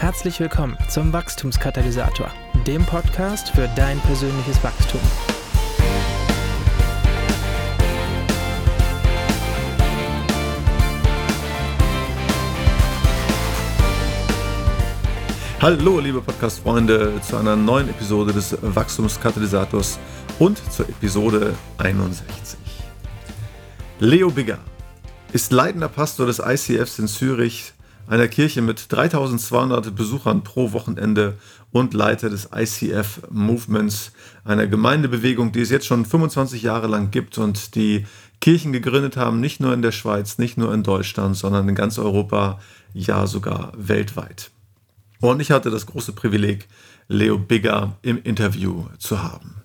Herzlich willkommen zum Wachstumskatalysator, dem Podcast für dein persönliches Wachstum. Hallo, liebe Podcast-Freunde, zu einer neuen Episode des Wachstumskatalysators und zur Episode 61. Leo Bigger ist leitender Pastor des ICFs in Zürich, einer Kirche mit 3200 Besuchern pro Wochenende und Leiter des ICF Movements, einer Gemeindebewegung, die es jetzt schon 25 Jahre lang gibt und die Kirchen gegründet haben, nicht nur in der Schweiz, nicht nur in Deutschland, sondern in ganz Europa, ja sogar weltweit. Und ich hatte das große Privileg, Leo Bigger im Interview zu haben.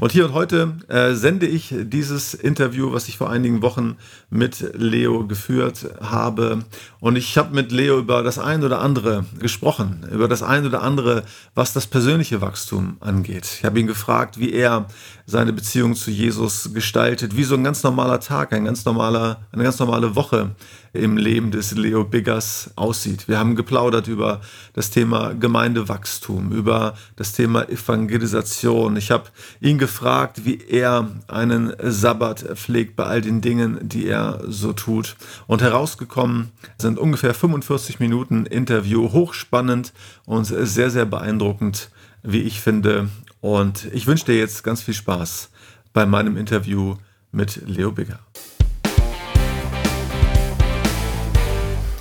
Und hier und heute äh, sende ich dieses Interview, was ich vor einigen Wochen mit Leo geführt habe. Und ich habe mit Leo über das ein oder andere gesprochen, über das ein oder andere, was das persönliche Wachstum angeht. Ich habe ihn gefragt, wie er seine Beziehung zu Jesus gestaltet, wie so ein ganz normaler Tag, ein ganz normaler, eine ganz normale Woche im Leben des Leo Biggers aussieht. Wir haben geplaudert über das Thema Gemeindewachstum, über das Thema Evangelisation. Ich habe ihn gefragt, wie er einen Sabbat pflegt bei all den Dingen, die er so tut. Und herausgekommen sind ungefähr 45 Minuten Interview, hochspannend und sehr, sehr beeindruckend, wie ich finde. Und ich wünsche dir jetzt ganz viel Spaß bei meinem Interview mit Leo Bigger.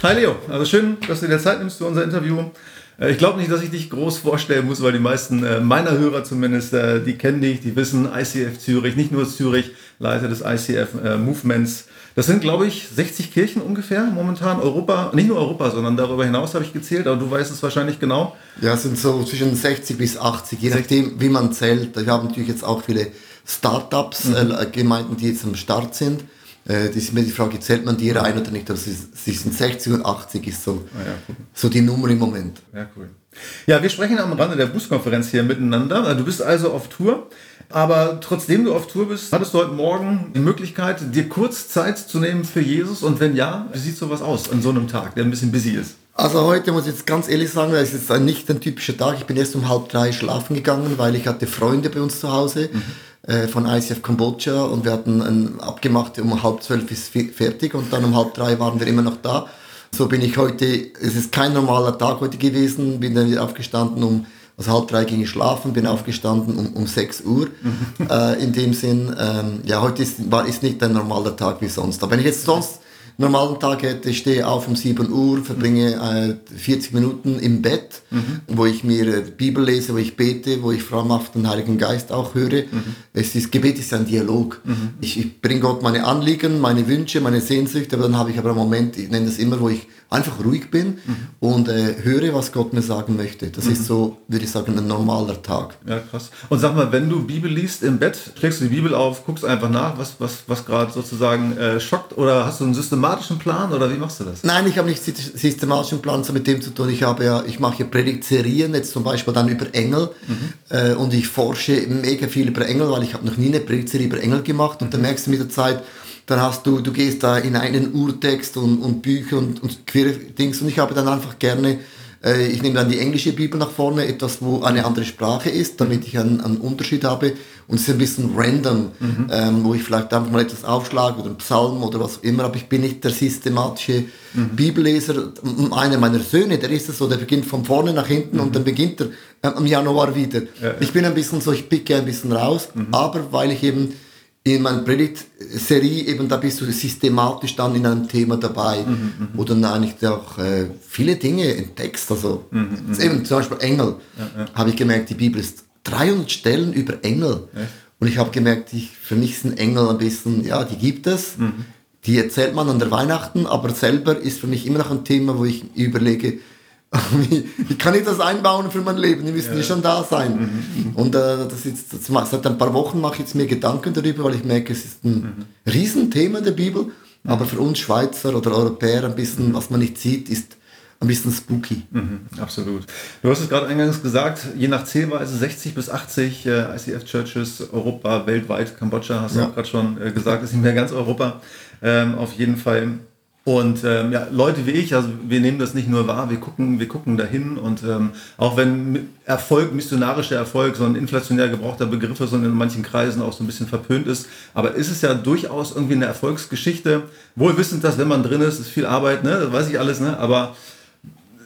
Hi Leo, also schön, dass du dir Zeit nimmst für unser Interview. Äh, ich glaube nicht, dass ich dich groß vorstellen muss, weil die meisten äh, meiner Hörer zumindest, äh, die kennen dich, die wissen ICF Zürich, nicht nur Zürich, Leiter des ICF Movements. Das sind, glaube ich, 60 Kirchen ungefähr momentan. Europa, nicht nur Europa, sondern darüber hinaus habe ich gezählt, aber du weißt es wahrscheinlich genau. Ja, es sind so zwischen 60 bis 80, je nachdem, wie man zählt. Wir haben natürlich jetzt auch viele Startups, mhm. äh, Gemeinden, die jetzt am Start sind. Äh, das ist mir die Frage, zählt man die rein oder nicht? Also sie sind 60 und 80 ist so, ah, ja, cool. so die Nummer im Moment. Ja, cool. Ja, wir sprechen am Rande der Buskonferenz hier miteinander. Du bist also auf Tour, aber trotzdem du auf Tour bist, hattest du heute Morgen die Möglichkeit, dir kurz Zeit zu nehmen für Jesus? Und wenn ja, wie sieht sowas aus an so einem Tag, der ein bisschen busy ist? Also heute muss ich jetzt ganz ehrlich sagen, es ist nicht ein typischer Tag. Ich bin erst um halb drei schlafen gegangen, weil ich hatte Freunde bei uns zu Hause. Mhm äh, von ICF Kambodscha und wir hatten ein, abgemacht, um halb zwölf ist fertig und dann um halb drei waren wir immer noch da. So bin ich heute, es ist kein normaler Tag heute gewesen, bin dann wieder aufgestanden um, also halb drei ging ich schlafen, bin aufgestanden um, um 6 Uhr. Mhm. Äh, in dem Sinn, ähm, ja, heute ist, war, ist nicht ein normaler Tag wie sonst. Aber wenn ich jetzt sonst normalen Tag hätte, ich stehe auf um 7 Uhr, verbringe äh, 40 Minuten im Bett, mhm. wo ich mir äh, Bibel lese, wo ich bete, wo ich vor allem auf den Heiligen Geist auch höre. Mhm. Es ist, Gebet ist ein Dialog. Mhm. Ich, ich bringe Gott meine Anliegen, meine Wünsche, meine Sehnsüchte, aber dann habe ich aber einen Moment, ich nenne das immer, wo ich einfach ruhig bin mhm. und äh, höre, was Gott mir sagen möchte. Das ist mhm. so, würde ich sagen, ein normaler Tag. Ja, krass. Und sag mal, wenn du Bibel liest im Bett, schlägst du die Bibel auf, guckst einfach nach, was, was, was gerade sozusagen äh, schockt oder hast du einen systematischen Plan oder wie machst du das? Nein, ich habe nicht systematischen Plan so mit dem zu tun. Ich habe ja, ich mache ja Predigtserien, jetzt zum Beispiel dann über Engel mhm. äh, und ich forsche mega viel über Engel, weil ich habe noch nie eine Predigtserie über Engel gemacht und mhm. dann merkst du mit der Zeit, dann hast du, du gehst da in einen Urtext und, und Bücher und, und queere Dings und ich habe dann einfach gerne, äh, ich nehme dann die englische Bibel nach vorne, etwas, wo eine andere Sprache ist, damit ich einen, einen Unterschied habe und es ist ein bisschen random, mhm. ähm, wo ich vielleicht einfach mal etwas aufschlage oder einen Psalm oder was auch immer, aber ich bin nicht der systematische mhm. Bibelleser. Einer meiner Söhne, der ist es so, der beginnt von vorne nach hinten mhm. und dann beginnt er äh, im Januar wieder. Ja, ja. Ich bin ein bisschen so, ich picke ein bisschen raus, mhm. aber weil ich eben in meiner Predigt-Serie eben, da bist du systematisch dann in einem Thema dabei, mhm, mhm. wo dann eigentlich auch äh, viele Dinge entdeckst. Also mhm, mhm. eben zum Beispiel Engel, ja, ja. habe ich gemerkt, die Bibel ist 300 Stellen über Engel. Ja. Und ich habe gemerkt, ich, für mich sind Engel ein bisschen, ja, die gibt es, mhm. die erzählt man an der Weihnachten, aber selber ist für mich immer noch ein Thema, wo ich überlege, wie kann ich das einbauen für mein Leben? Die müssen ja, schon da sein. Mhm, mhm. Und äh, das ist, das, seit ein paar Wochen mache ich jetzt mir Gedanken darüber, weil ich merke, es ist ein mhm. Riesenthema der Bibel, aber für uns Schweizer oder Europäer ein bisschen, mhm. was man nicht sieht, ist ein bisschen spooky. Mhm, absolut. Du hast es gerade eingangs gesagt, je nach Zählweise 60 bis 80 äh, ICF-Churches, Europa, weltweit, Kambodscha, hast du ja. auch gerade schon äh, gesagt, ist nicht mehr ganz Europa. Ähm, auf jeden Fall Und ähm, ja, Leute wie ich, also wir nehmen das nicht nur wahr, wir gucken, wir gucken dahin und ähm, auch wenn Erfolg, missionarischer Erfolg, so ein inflationär gebrauchter Begriff ist und in manchen Kreisen auch so ein bisschen verpönt ist, aber ist es ja durchaus irgendwie eine Erfolgsgeschichte, wohl wissend, dass wenn man drin ist, ist viel Arbeit, ne, das weiß ich alles, ne, aber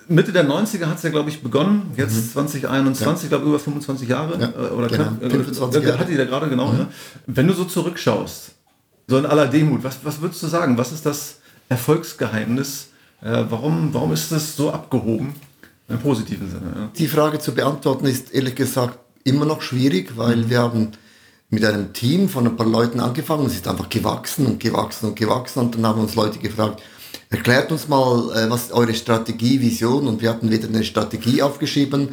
Mitte der 90er hat es ja, glaube ich, begonnen. Jetzt mhm. 2021, ich glaube über 25 Jahre ja, äh, oder genau. knapp. 25 äh, Jahre. Hat die da gerade genau. Mhm. Ja. Wenn du so zurückschaust, so in aller Demut, was, was würdest du sagen? Was ist das Erfolgsgeheimnis? Äh, warum, warum ist das so abgehoben? Im positiven Sinne. Ja. Die Frage zu beantworten ist ehrlich gesagt immer noch schwierig, weil mhm. wir haben mit einem Team von ein paar Leuten angefangen. Es ist einfach gewachsen und gewachsen und gewachsen. Und dann haben uns Leute gefragt, Erklärt uns mal, äh, was ist eure Strategie, Vision? Und wir hatten wieder eine Strategie aufgeschrieben.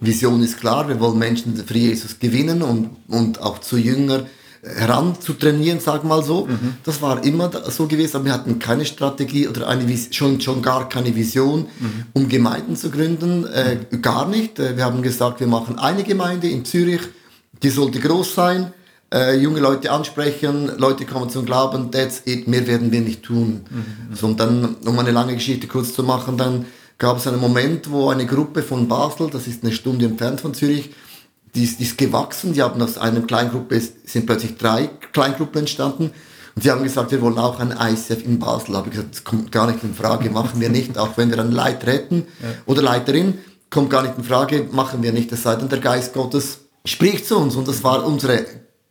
Vision ist klar, wir wollen Menschen für Jesus gewinnen und, und auch zu Jünger heranzutrainieren, sag mal so. Mhm. Das war immer so gewesen, aber wir hatten keine Strategie oder eine schon, schon gar keine Vision, mhm. um Gemeinden zu gründen. Äh, gar nicht. Äh, wir haben gesagt, wir machen eine Gemeinde in Zürich, die sollte groß sein äh, junge Leute ansprechen, Leute kommen zum Glauben, that's it, mehr werden wir nicht tun. Mhm. So, und dann, um eine lange Geschichte kurz zu machen, dann gab es einen Moment, wo eine Gruppe von Basel, das ist eine Stunde entfernt von Zürich, die ist, die ist gewachsen, die haben aus einer Kleingruppe, sind plötzlich drei Kleingruppen entstanden und sie haben gesagt, wir wollen auch ein ICF in Basel. habe ich gesagt, das kommt gar nicht in Frage, machen wir nicht, auch wenn wir einen Leiter hätten ja. oder Leiterin, kommt gar nicht in Frage, machen wir nicht, es sei denn, der Geist Gottes spricht zu uns und das war unsere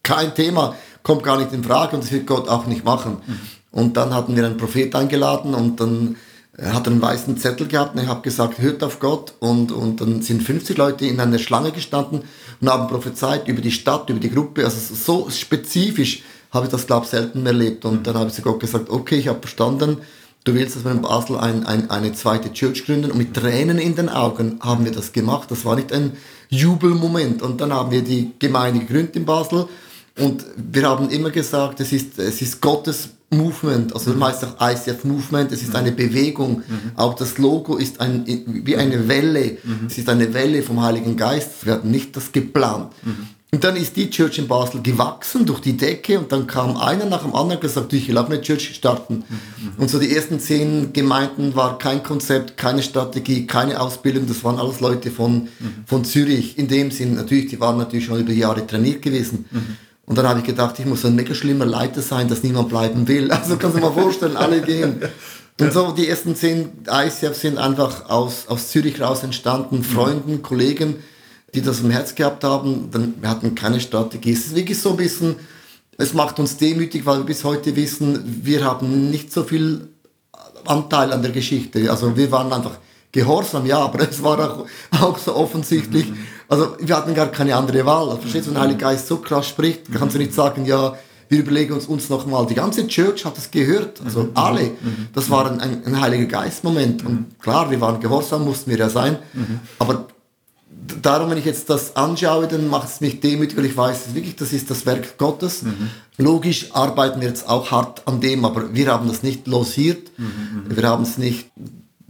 kein Thema, kommt gar nicht in Frage und das wird Gott auch nicht machen. Mhm. Und dann hatten wir einen Prophet eingeladen und dann hat er einen weißen Zettel gehabt und ich habe gesagt, hört auf Gott und, und dann sind 50 Leute in einer Schlange gestanden und haben prophezeit über die Stadt, über die Gruppe, also so spezifisch habe ich das glaube ich selten erlebt. Und dann habe ich zu Gott gesagt, okay, ich habe verstanden, du willst, dass wir in Basel ein, ein, eine zweite Church gründen. Und mit Tränen in den Augen haben wir das gemacht, das war nicht ein Jubelmoment. Und dann haben wir die Gemeinde gegründet in Basel. Und wir haben immer gesagt, es ist, es ist Gottes Movement, also mhm. meist auch ICF Movement, es ist eine Bewegung. Mhm. Auch das Logo ist ein, wie eine Welle. Mhm. Es ist eine Welle vom Heiligen Geist. Wir hatten nicht das geplant. Mhm. Und dann ist die Church in Basel gewachsen durch die Decke und dann kam einer nach dem anderen gesagt, ich will auch eine Church starten. Mhm. Und so die ersten zehn Gemeinden war kein Konzept, keine Strategie, keine Ausbildung. Das waren alles Leute von, mhm. von Zürich. In dem Sinn, natürlich, die waren natürlich schon über Jahre trainiert gewesen. Und dann habe ich gedacht, ich muss ein mega schlimmer Leiter sein, dass niemand bleiben will. Also kannst du dir mal vorstellen, alle gehen. Und so die ersten zehn ICFs sind einfach aus, aus Zürich raus entstanden, mhm. Freunden, Kollegen, die das im Herz gehabt haben. Dann, wir hatten keine Strategie. Es ist wirklich so ein bisschen, es macht uns demütig, weil wir bis heute wissen, wir haben nicht so viel Anteil an der Geschichte. Also wir waren einfach gehorsam, ja, aber es war auch, auch so offensichtlich. Mhm. Also wir hatten gar keine andere Wahl. Also, verstehst du, wenn der Heilige Geist so krass spricht, kannst du nicht sagen, ja, wir überlegen uns, uns nochmal. Die ganze Church hat es gehört, also mhm. alle. Mhm. Das war ein, ein, ein heiliger Geist-Moment. Und klar, wir waren gehorsam, mussten wir ja sein. Aber darum, wenn ich jetzt das anschaue, dann macht es mich demütig, weil ich weiß, wirklich, das ist das Werk Gottes. Mhm. Logisch arbeiten wir jetzt auch hart an dem, aber wir haben das nicht losiert. Mhm. Wir haben es nicht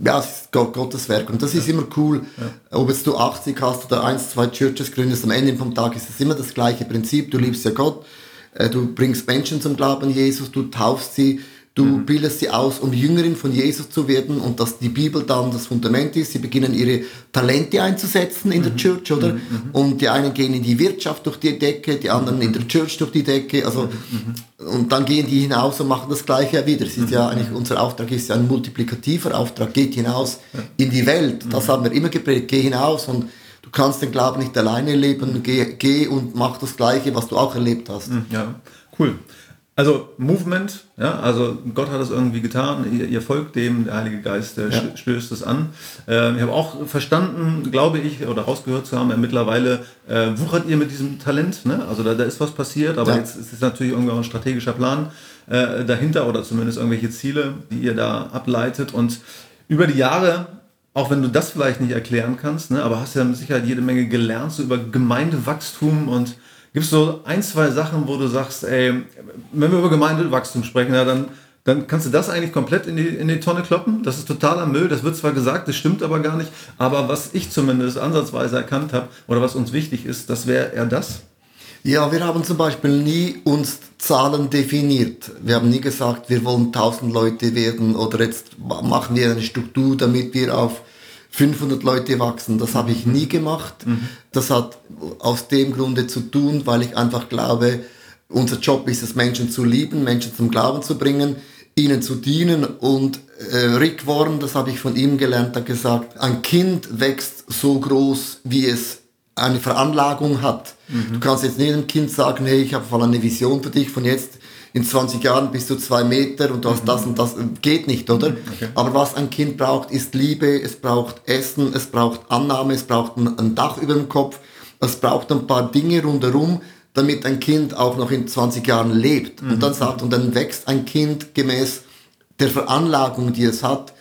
ja, es ist Gottes Werk. Und das ist immer cool, ja. ob jetzt du 80 hast oder eins, zwei Churches gründest, am Ende vom Tag ist es immer das gleiche Prinzip. Du liebst ja Gott, äh, du bringst Menschen zum Glauben Jesus, du taufst sie, Du mhm. bildest sie aus, um Jüngerin von Jesus zu werden und dass die Bibel dann das Fundament ist. Sie beginnen ihre Talente einzusetzen in mhm. der Church, oder? Mhm. Und die einen gehen in die Wirtschaft durch die Decke, die anderen in der Church durch die Decke. Also, mhm. und dann gehen die hinaus und machen das Gleiche wieder. Es ist ja mhm. eigentlich, unser Auftrag ist ja ein multiplikativer Auftrag. Geht hinaus in die Welt. Das haben wir immer geprägt. Geh hinaus und du kannst den Glauben nicht alleine leben. Geh, geh und mach das Gleiche, was du auch erlebt hast. Ja, cool. Also Movement, ja, also Gott hat es irgendwie getan, ihr, ihr folgt dem, der Heilige Geist der ja. stößt es an. Ähm, ich habe auch verstanden, glaube ich, oder rausgehört zu haben, mittlerweile äh, wuchert ihr mit diesem Talent, ne? also da, da ist was passiert, aber ja. jetzt ist es natürlich irgendwie auch ein strategischer Plan äh, dahinter oder zumindest irgendwelche Ziele, die ihr da ableitet und über die Jahre auch wenn du das vielleicht nicht erklären kannst, ne, aber hast ja mit Sicherheit jede Menge gelernt, so über Gemeindewachstum und Gibt es so ein, zwei Sachen, wo du sagst, ey, wenn wir über Gemeindewachstum sprechen, ja, dann, dann kannst du das eigentlich komplett in die, in die Tonne kloppen. Das ist totaler Müll. Das wird zwar gesagt, das stimmt aber gar nicht. Aber was ich zumindest ansatzweise erkannt habe oder was uns wichtig ist, das wäre eher das. Ja, wir haben zum Beispiel nie uns Zahlen definiert. Wir haben nie gesagt, wir wollen 1000 Leute werden oder jetzt machen wir eine Struktur, damit wir auf 500 Leute wachsen. Das habe ich nie gemacht. Das hat aus dem Grunde zu tun, weil ich einfach glaube, unser Job ist es, Menschen zu lieben, Menschen zum Glauben zu bringen, ihnen zu dienen. Und äh, Rick Warren, das habe ich von ihm gelernt, hat gesagt, ein Kind wächst so groß, wie es eine Veranlagung hat. Mhm. Du kannst jetzt nicht einem Kind sagen, hey, ich habe voll eine Vision für dich, von jetzt in 20 Jahren bist du zwei Meter und du hast mhm. das und das. Geht nicht, oder? Mhm, okay. Aber was ein Kind braucht, ist Liebe, es braucht Essen, es braucht Annahme, es braucht ein, ein Dach über dem Kopf, es braucht ein paar Dinge rundherum, damit ein Kind auch noch in 20 Jahren lebt. Mhm. Und dann sagt, und dann wächst ein Kind gemäß der Veranlagung, die es hat.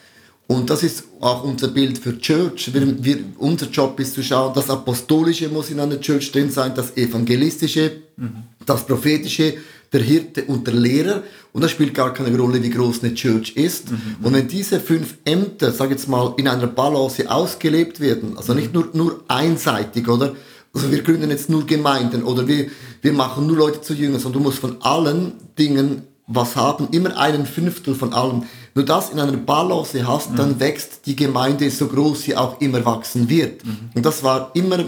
Und das ist auch unser Bild für Church. Wir, wir, unser Job ist zu schauen, das Apostolische muss in einer Church drin sein, das Evangelistische, mhm. das Prophetische, der Hirte und der Lehrer. Und das spielt gar keine Rolle, wie groß eine Church ist. Mhm. Und wenn diese fünf Ämter, sag jetzt mal, in einer Balance ausgelebt werden, also nicht nur, nur einseitig, oder? Also wir gründen jetzt nur Gemeinden oder wir, wir machen nur Leute zu Jüngern, sondern du musst von allen Dingen was haben, immer einen Fünftel von allem. Nur das in einer Balance hast, mhm. dann wächst die Gemeinde so groß sie auch immer wachsen wird. Mhm. Und das war immer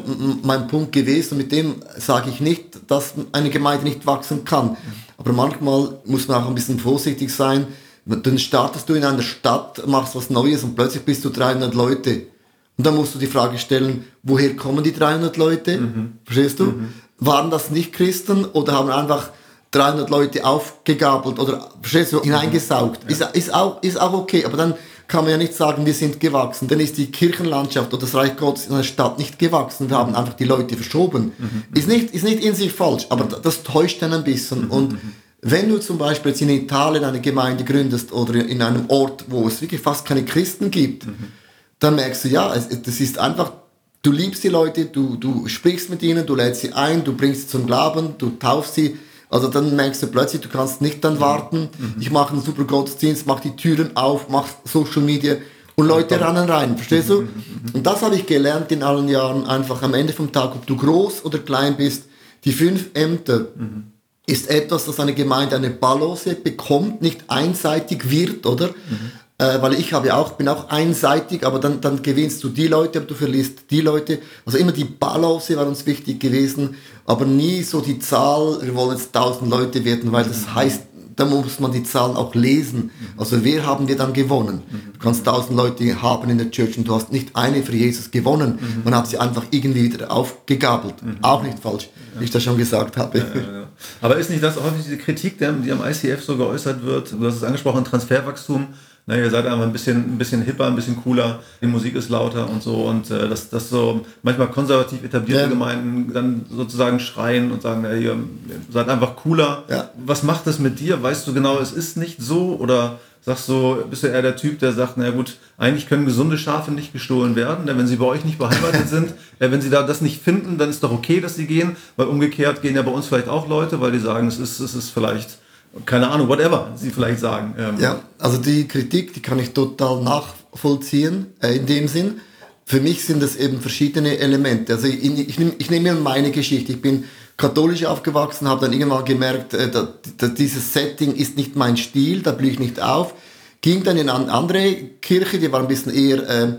mein Punkt gewesen. Und mit dem sage ich nicht, dass eine Gemeinde nicht wachsen kann. Mhm. Aber manchmal muss man auch ein bisschen vorsichtig sein. Dann startest du in einer Stadt, machst was Neues und plötzlich bist du 300 Leute. Und dann musst du die Frage stellen, woher kommen die 300 Leute? Mhm. Verstehst du? Mhm. Waren das nicht Christen oder haben einfach 300 Leute aufgegabelt oder verstehst du, hineingesaugt? Ja. Ist, ist, auch, ist auch okay, aber dann kann man ja nicht sagen, wir sind gewachsen. Dann ist die Kirchenlandschaft oder das Reich Gottes in einer Stadt nicht gewachsen. Wir haben einfach die Leute verschoben. Mhm. Ist, nicht, ist nicht in sich falsch, aber das täuscht dann ein bisschen. Mhm. Und wenn du zum Beispiel jetzt in Italien eine Gemeinde gründest oder in einem Ort, wo es wirklich fast keine Christen gibt, mhm dann merkst du, ja, es, das ist einfach, du liebst die Leute, du, du sprichst mit ihnen, du lädst sie ein, du bringst sie zum Glauben, du taufst sie. Also dann merkst du plötzlich, du kannst nicht dann warten. Mhm. Ich mache einen super Gottesdienst, mache die Türen auf, mache Social Media und Leute rennen rein, verstehst du? Mhm. Und das habe ich gelernt in allen Jahren, einfach am Ende vom Tag, ob du groß oder klein bist, die fünf Ämter mhm. ist etwas, das eine Gemeinde eine Balance bekommt, nicht einseitig wird, oder? Mhm äh, weil ich habe ja auch, bin auch einseitig, aber dann, dann gewinnst du die Leute, aber du verlierst die Leute. Also immer die Balance war uns wichtig gewesen, aber nie so die Zahl, wir wollen jetzt 1000 Leute werden, weil das heißt, da muss man die Zahlen auch lesen. Also wer haben wir dann gewonnen? Du kannst 1000 Leute haben in der Church und du hast nicht eine für Jesus gewonnen. Man hat sie einfach irgendwie wieder aufgegabelt. Auch nicht falsch, wie ich das schon gesagt habe. Ja, ja, ja. Aber ist nicht das häufig diese Kritik, die am ICF so geäußert wird? Du hast es angesprochen, Transferwachstum na, ihr seid einfach ein bisschen, ein bisschen hipper, ein bisschen cooler, die Musik ist lauter und so. Und äh, dass das so manchmal konservativ etablierte ja. Gemeinden dann sozusagen schreien und sagen, ey, ihr seid einfach cooler. Ja. Was macht das mit dir? Weißt du genau, es ist nicht so? Oder sagst du, bist du eher der Typ, der sagt, na gut, eigentlich können gesunde Schafe nicht gestohlen werden, denn wenn sie bei euch nicht beheimatet sind, wenn sie da das nicht finden, dann ist doch okay, dass sie gehen, weil umgekehrt gehen ja bei uns vielleicht auch Leute, weil die sagen, es ist, es ist vielleicht keine Ahnung, whatever sie vielleicht sagen. Ähm. Ja, also die Kritik, die kann ich total nachvollziehen äh, in dem Sinn. Für mich sind es eben verschiedene Elemente. Also ich, ich, nehme, ich nehme meine Geschichte. Ich bin katholisch aufgewachsen, habe dann irgendwann gemerkt, äh, dass, dass dieses Setting ist nicht mein Stil, da blühe ich nicht auf. Ging dann in eine andere Kirche, die war ein bisschen eher... Äh,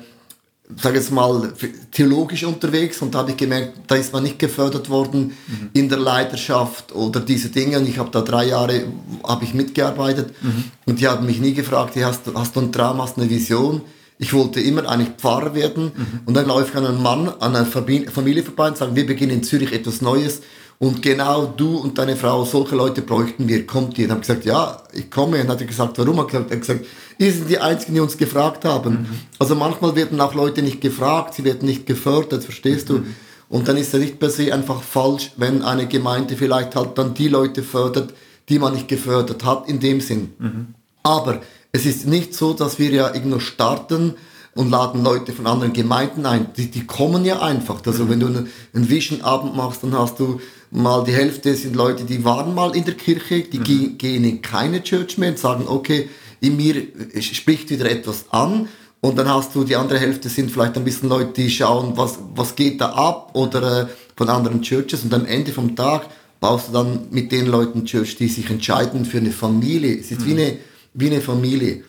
sage jetzt mal, theologisch unterwegs und da habe ich gemerkt, da ist man nicht gefördert worden mhm. in der Leiterschaft oder diese Dinge und ich habe da drei Jahre habe ich mitgearbeitet mhm. und die haben mich nie gefragt, hast, hast du einen Traum, hast du eine Vision? Ich wollte immer eigentlich Pfarrer werden mhm. und dann laufe ich an einen Mann, an eine Familie vorbei und sage, wir beginnen in Zürich etwas Neues und genau du und deine Frau, solche Leute bräuchten wir, kommt ihr? Und habe gesagt, ja, ich komme. Und hat er gesagt, warum? Er hat gesagt, ihr sind die Einzigen, die uns gefragt haben. Mhm. Also manchmal werden auch Leute nicht gefragt, sie werden nicht gefördert, verstehst du? Mhm. Und dann ist es nicht per se einfach falsch, wenn eine Gemeinde vielleicht halt dann die Leute fördert, die man nicht gefördert hat, in dem Sinn. Mhm. Aber es ist nicht so, dass wir ja irgendwo starten und laden Leute von anderen Gemeinden ein. Die, die kommen ja einfach. Also mhm. wenn du einen Vision-Abend machst, dann hast du mal die Hälfte sind Leute, die waren mal in der Kirche, die mhm. gehen in keine Church mehr und sagen, okay, in mir spricht wieder etwas an. Und dann hast du die andere Hälfte sind vielleicht ein bisschen Leute, die schauen, was, was geht da ab oder äh, von anderen Churches. Und am Ende vom Tag baust du dann mit den Leuten Church, die sich entscheiden für eine Familie. Es ist wie eine wie eine Familie.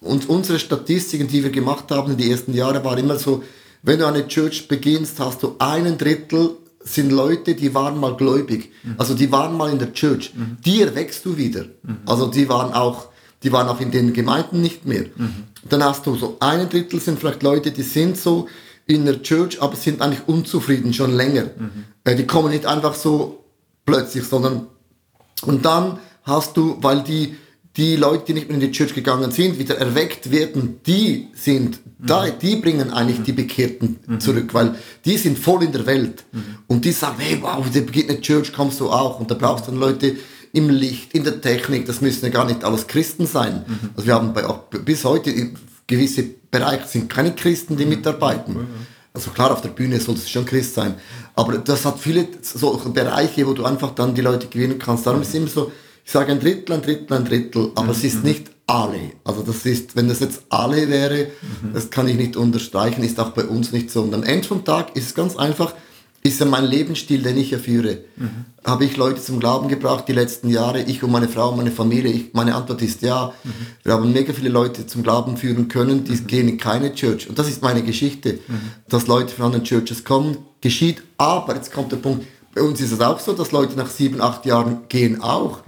Und unsere Statistiken, die wir gemacht haben in den ersten Jahren, war immer so, wenn du eine Church beginnst, hast du einen Drittel sind Leute, die waren mal gläubig. Also die waren mal in der Church. Die erwächst du wieder. Also die waren auch, die waren auch in den Gemeinden nicht mehr. Dann hast du so ein Drittel sind vielleicht Leute, die sind so in der Church, aber sind eigentlich unzufrieden schon länger. Äh, Die kommen nicht einfach so plötzlich, sondern und dann hast du, weil die die Leute, die nicht mehr in die Church gegangen sind, wieder erweckt werden, die sind da, die bringen eigentlich die Bekehrten zurück, weil die sind voll in der Welt. Und die sagen, hey, wow, der beginnt eine Church, kommst du auch? Und da brauchst du dann Leute im Licht, in der Technik, das müssen ja gar nicht alles Christen sein. Also wir haben bei, auch bis heute gewisse Bereiche sind keine Christen, die mitarbeiten. Also klar, auf der Bühne soll es schon Christ sein. Aber das hat viele solche Bereiche, wo du einfach dann die Leute gewinnen kannst. Darum ist es immer so, ich sage ein Drittel, ein Drittel, ein Drittel, aber es ist nicht alle. Also das ist, wenn das jetzt alle wäre, das kann ich nicht unterstreichen, ist auch bei uns nicht so. Und am Ende vom Tag ist es ganz einfach, ist ja mein Lebensstil, den ich ja führe. Habe ich Leute zum Glauben gebracht die letzten Jahre, ich und meine Frau und meine Familie? Ich, meine Antwort ist ja. Wir haben mega viele Leute zum Glauben führen können, die gehen in keine Church. Und das ist meine Geschichte, dass Leute von anderen Churches kommen, geschieht. Aber, jetzt kommt der Punkt, bei uns ist es auch so, dass Leute nach sieben, acht Jahren gehen auch.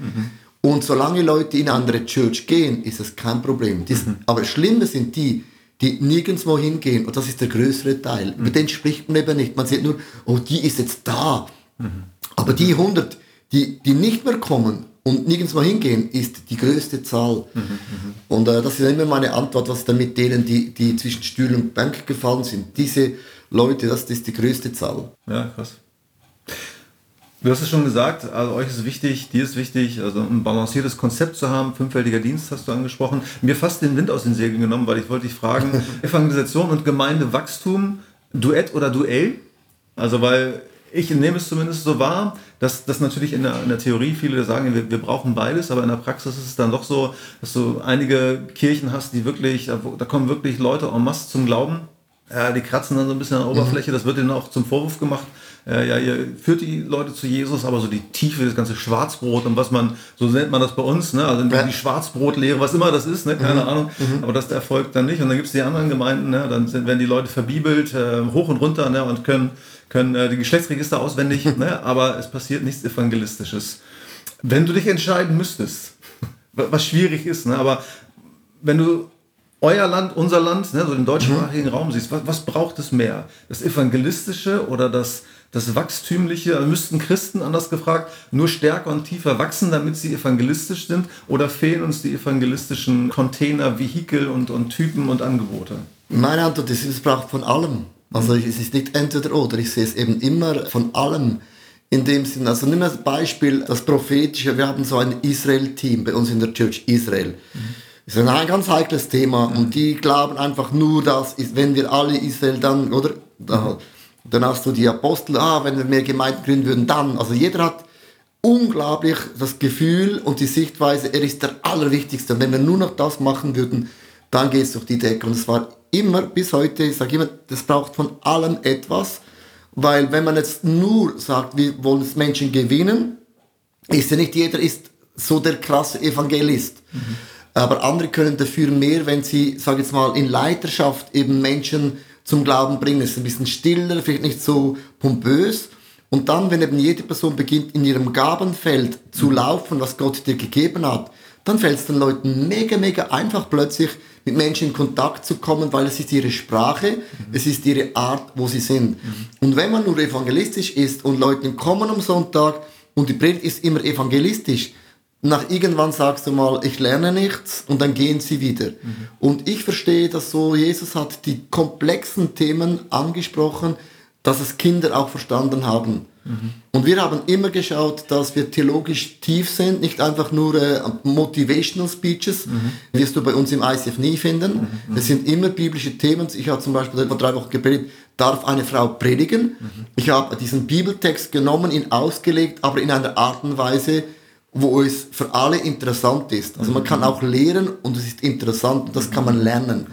Und solange Leute in andere Church gehen, ist es kein Problem. Das, Aber Schlimme sind die, die nirgendwo hingehen. Und das ist der größere Teil. Über den spricht man eben nicht. Man sieht nur, oh, die ist jetzt da. Aber die 100, die, die nicht mehr kommen und nirgendwo hingehen, ist die größte Zahl. Und äh, das ist immer meine Antwort, was dann mit denen, die, die zwischen Stuhl und Bank gefallen sind. Diese Leute, das ist die größte Zahl. Ja, krass. Du hast es schon gesagt, also euch ist wichtig, dir ist wichtig, also ein balanciertes Konzept zu haben, fünffältiger Dienst hast du angesprochen. Mir fast den Wind aus den Segeln genommen, weil ich wollte dich fragen, Evangelisation und Gemeindewachstum, Duett oder Duell? Also weil ich nehme es zumindest so wahr, dass, dass natürlich in der, in der Theorie viele sagen, wir, wir brauchen beides, aber in der Praxis ist es dann doch so, dass du einige Kirchen hast, die wirklich, da kommen wirklich Leute en masse zum Glauben. Die kratzen dann so ein bisschen an der Oberfläche, das wird ihnen auch zum Vorwurf gemacht. Äh, ja, ihr führt die Leute zu Jesus, aber so die Tiefe, das ganze Schwarzbrot und was man, so nennt man das bei uns, ne? also Ja. die Schwarzbrotlehre, was immer das ist, ne? keine Ahnung, aber das erfolgt dann nicht. Und dann gibt es die anderen Gemeinden, ne? dann sind, werden die Leute verbibelt, äh, hoch und runter ne? und können, können äh, die Geschlechtsregister auswendig, ne? aber es passiert nichts Evangelistisches. Wenn du dich entscheiden müsstest, wa- was schwierig ist, ne? aber wenn du euer Land, unser Land, ne, so den deutschsprachigen Raum siehst, was, was braucht es mehr? Das Evangelistische oder das, das Wachstümliche? Also müssten Christen, anders gefragt, nur stärker und tiefer wachsen, damit sie evangelistisch sind? Oder fehlen uns die evangelistischen Container, Vehikel und, und Typen und Angebote? Meine Antwort ist, es braucht von allem. Also es ist nicht entweder oder, ich sehe es eben immer von allem. In dem Sinn, also nimm als Beispiel das Prophetische, wir haben so ein Israel-Team bei uns in der Church Israel. Das ist ein ganz heikles Thema und die glauben einfach nur, dass ist, wenn wir alle Israel dann, oder? Da, dann hast du die Apostel, ah, wenn wir mehr Gemeinden gründen würden, dann. Also jeder hat unglaublich das Gefühl und die Sichtweise, er ist der Allerwichtigste. Und wenn wir nur noch das machen würden, dann geht es durch die Decke. Und es war immer bis heute, ich sage immer, das braucht von allem etwas, weil wenn man jetzt nur sagt, wir wollen es Menschen gewinnen, ist ja nicht jeder ist so der krasse Evangelist. Aber andere können dafür mehr, wenn sie, sage jetzt mal, in Leiterschaft eben Menschen zum Glauben bringen. Es ist ein bisschen stiller, vielleicht nicht so pompös. Und dann, wenn eben jede Person beginnt, in ihrem Gabenfeld zu laufen, was Gott dir gegeben hat, dann fällt es den Leuten mega, mega einfach plötzlich mit Menschen in Kontakt zu kommen, weil es ist ihre Sprache, es ist ihre Art, wo sie sind. Und wenn man nur evangelistisch ist und Leute kommen am Sonntag und die Predigt ist immer evangelistisch, nach irgendwann sagst du mal, ich lerne nichts und dann gehen sie wieder. Und ich verstehe das so, Jesus hat die komplexen Themen angesprochen, dass es Kinder auch verstanden haben. Und wir haben immer geschaut, dass wir theologisch tief sind, nicht einfach nur äh, Motivational Speeches, wirst du bei uns im ICF nie finden. Es sind immer biblische Themen. Ich habe zum Beispiel vor drei Wochen gepredigt, darf eine Frau predigen? Ich habe diesen Bibeltext genommen, ihn ausgelegt, aber in einer Art und Weise, wo es für alle interessant ist. Also man kann auch lehren und es ist interessant und das kann man lernen.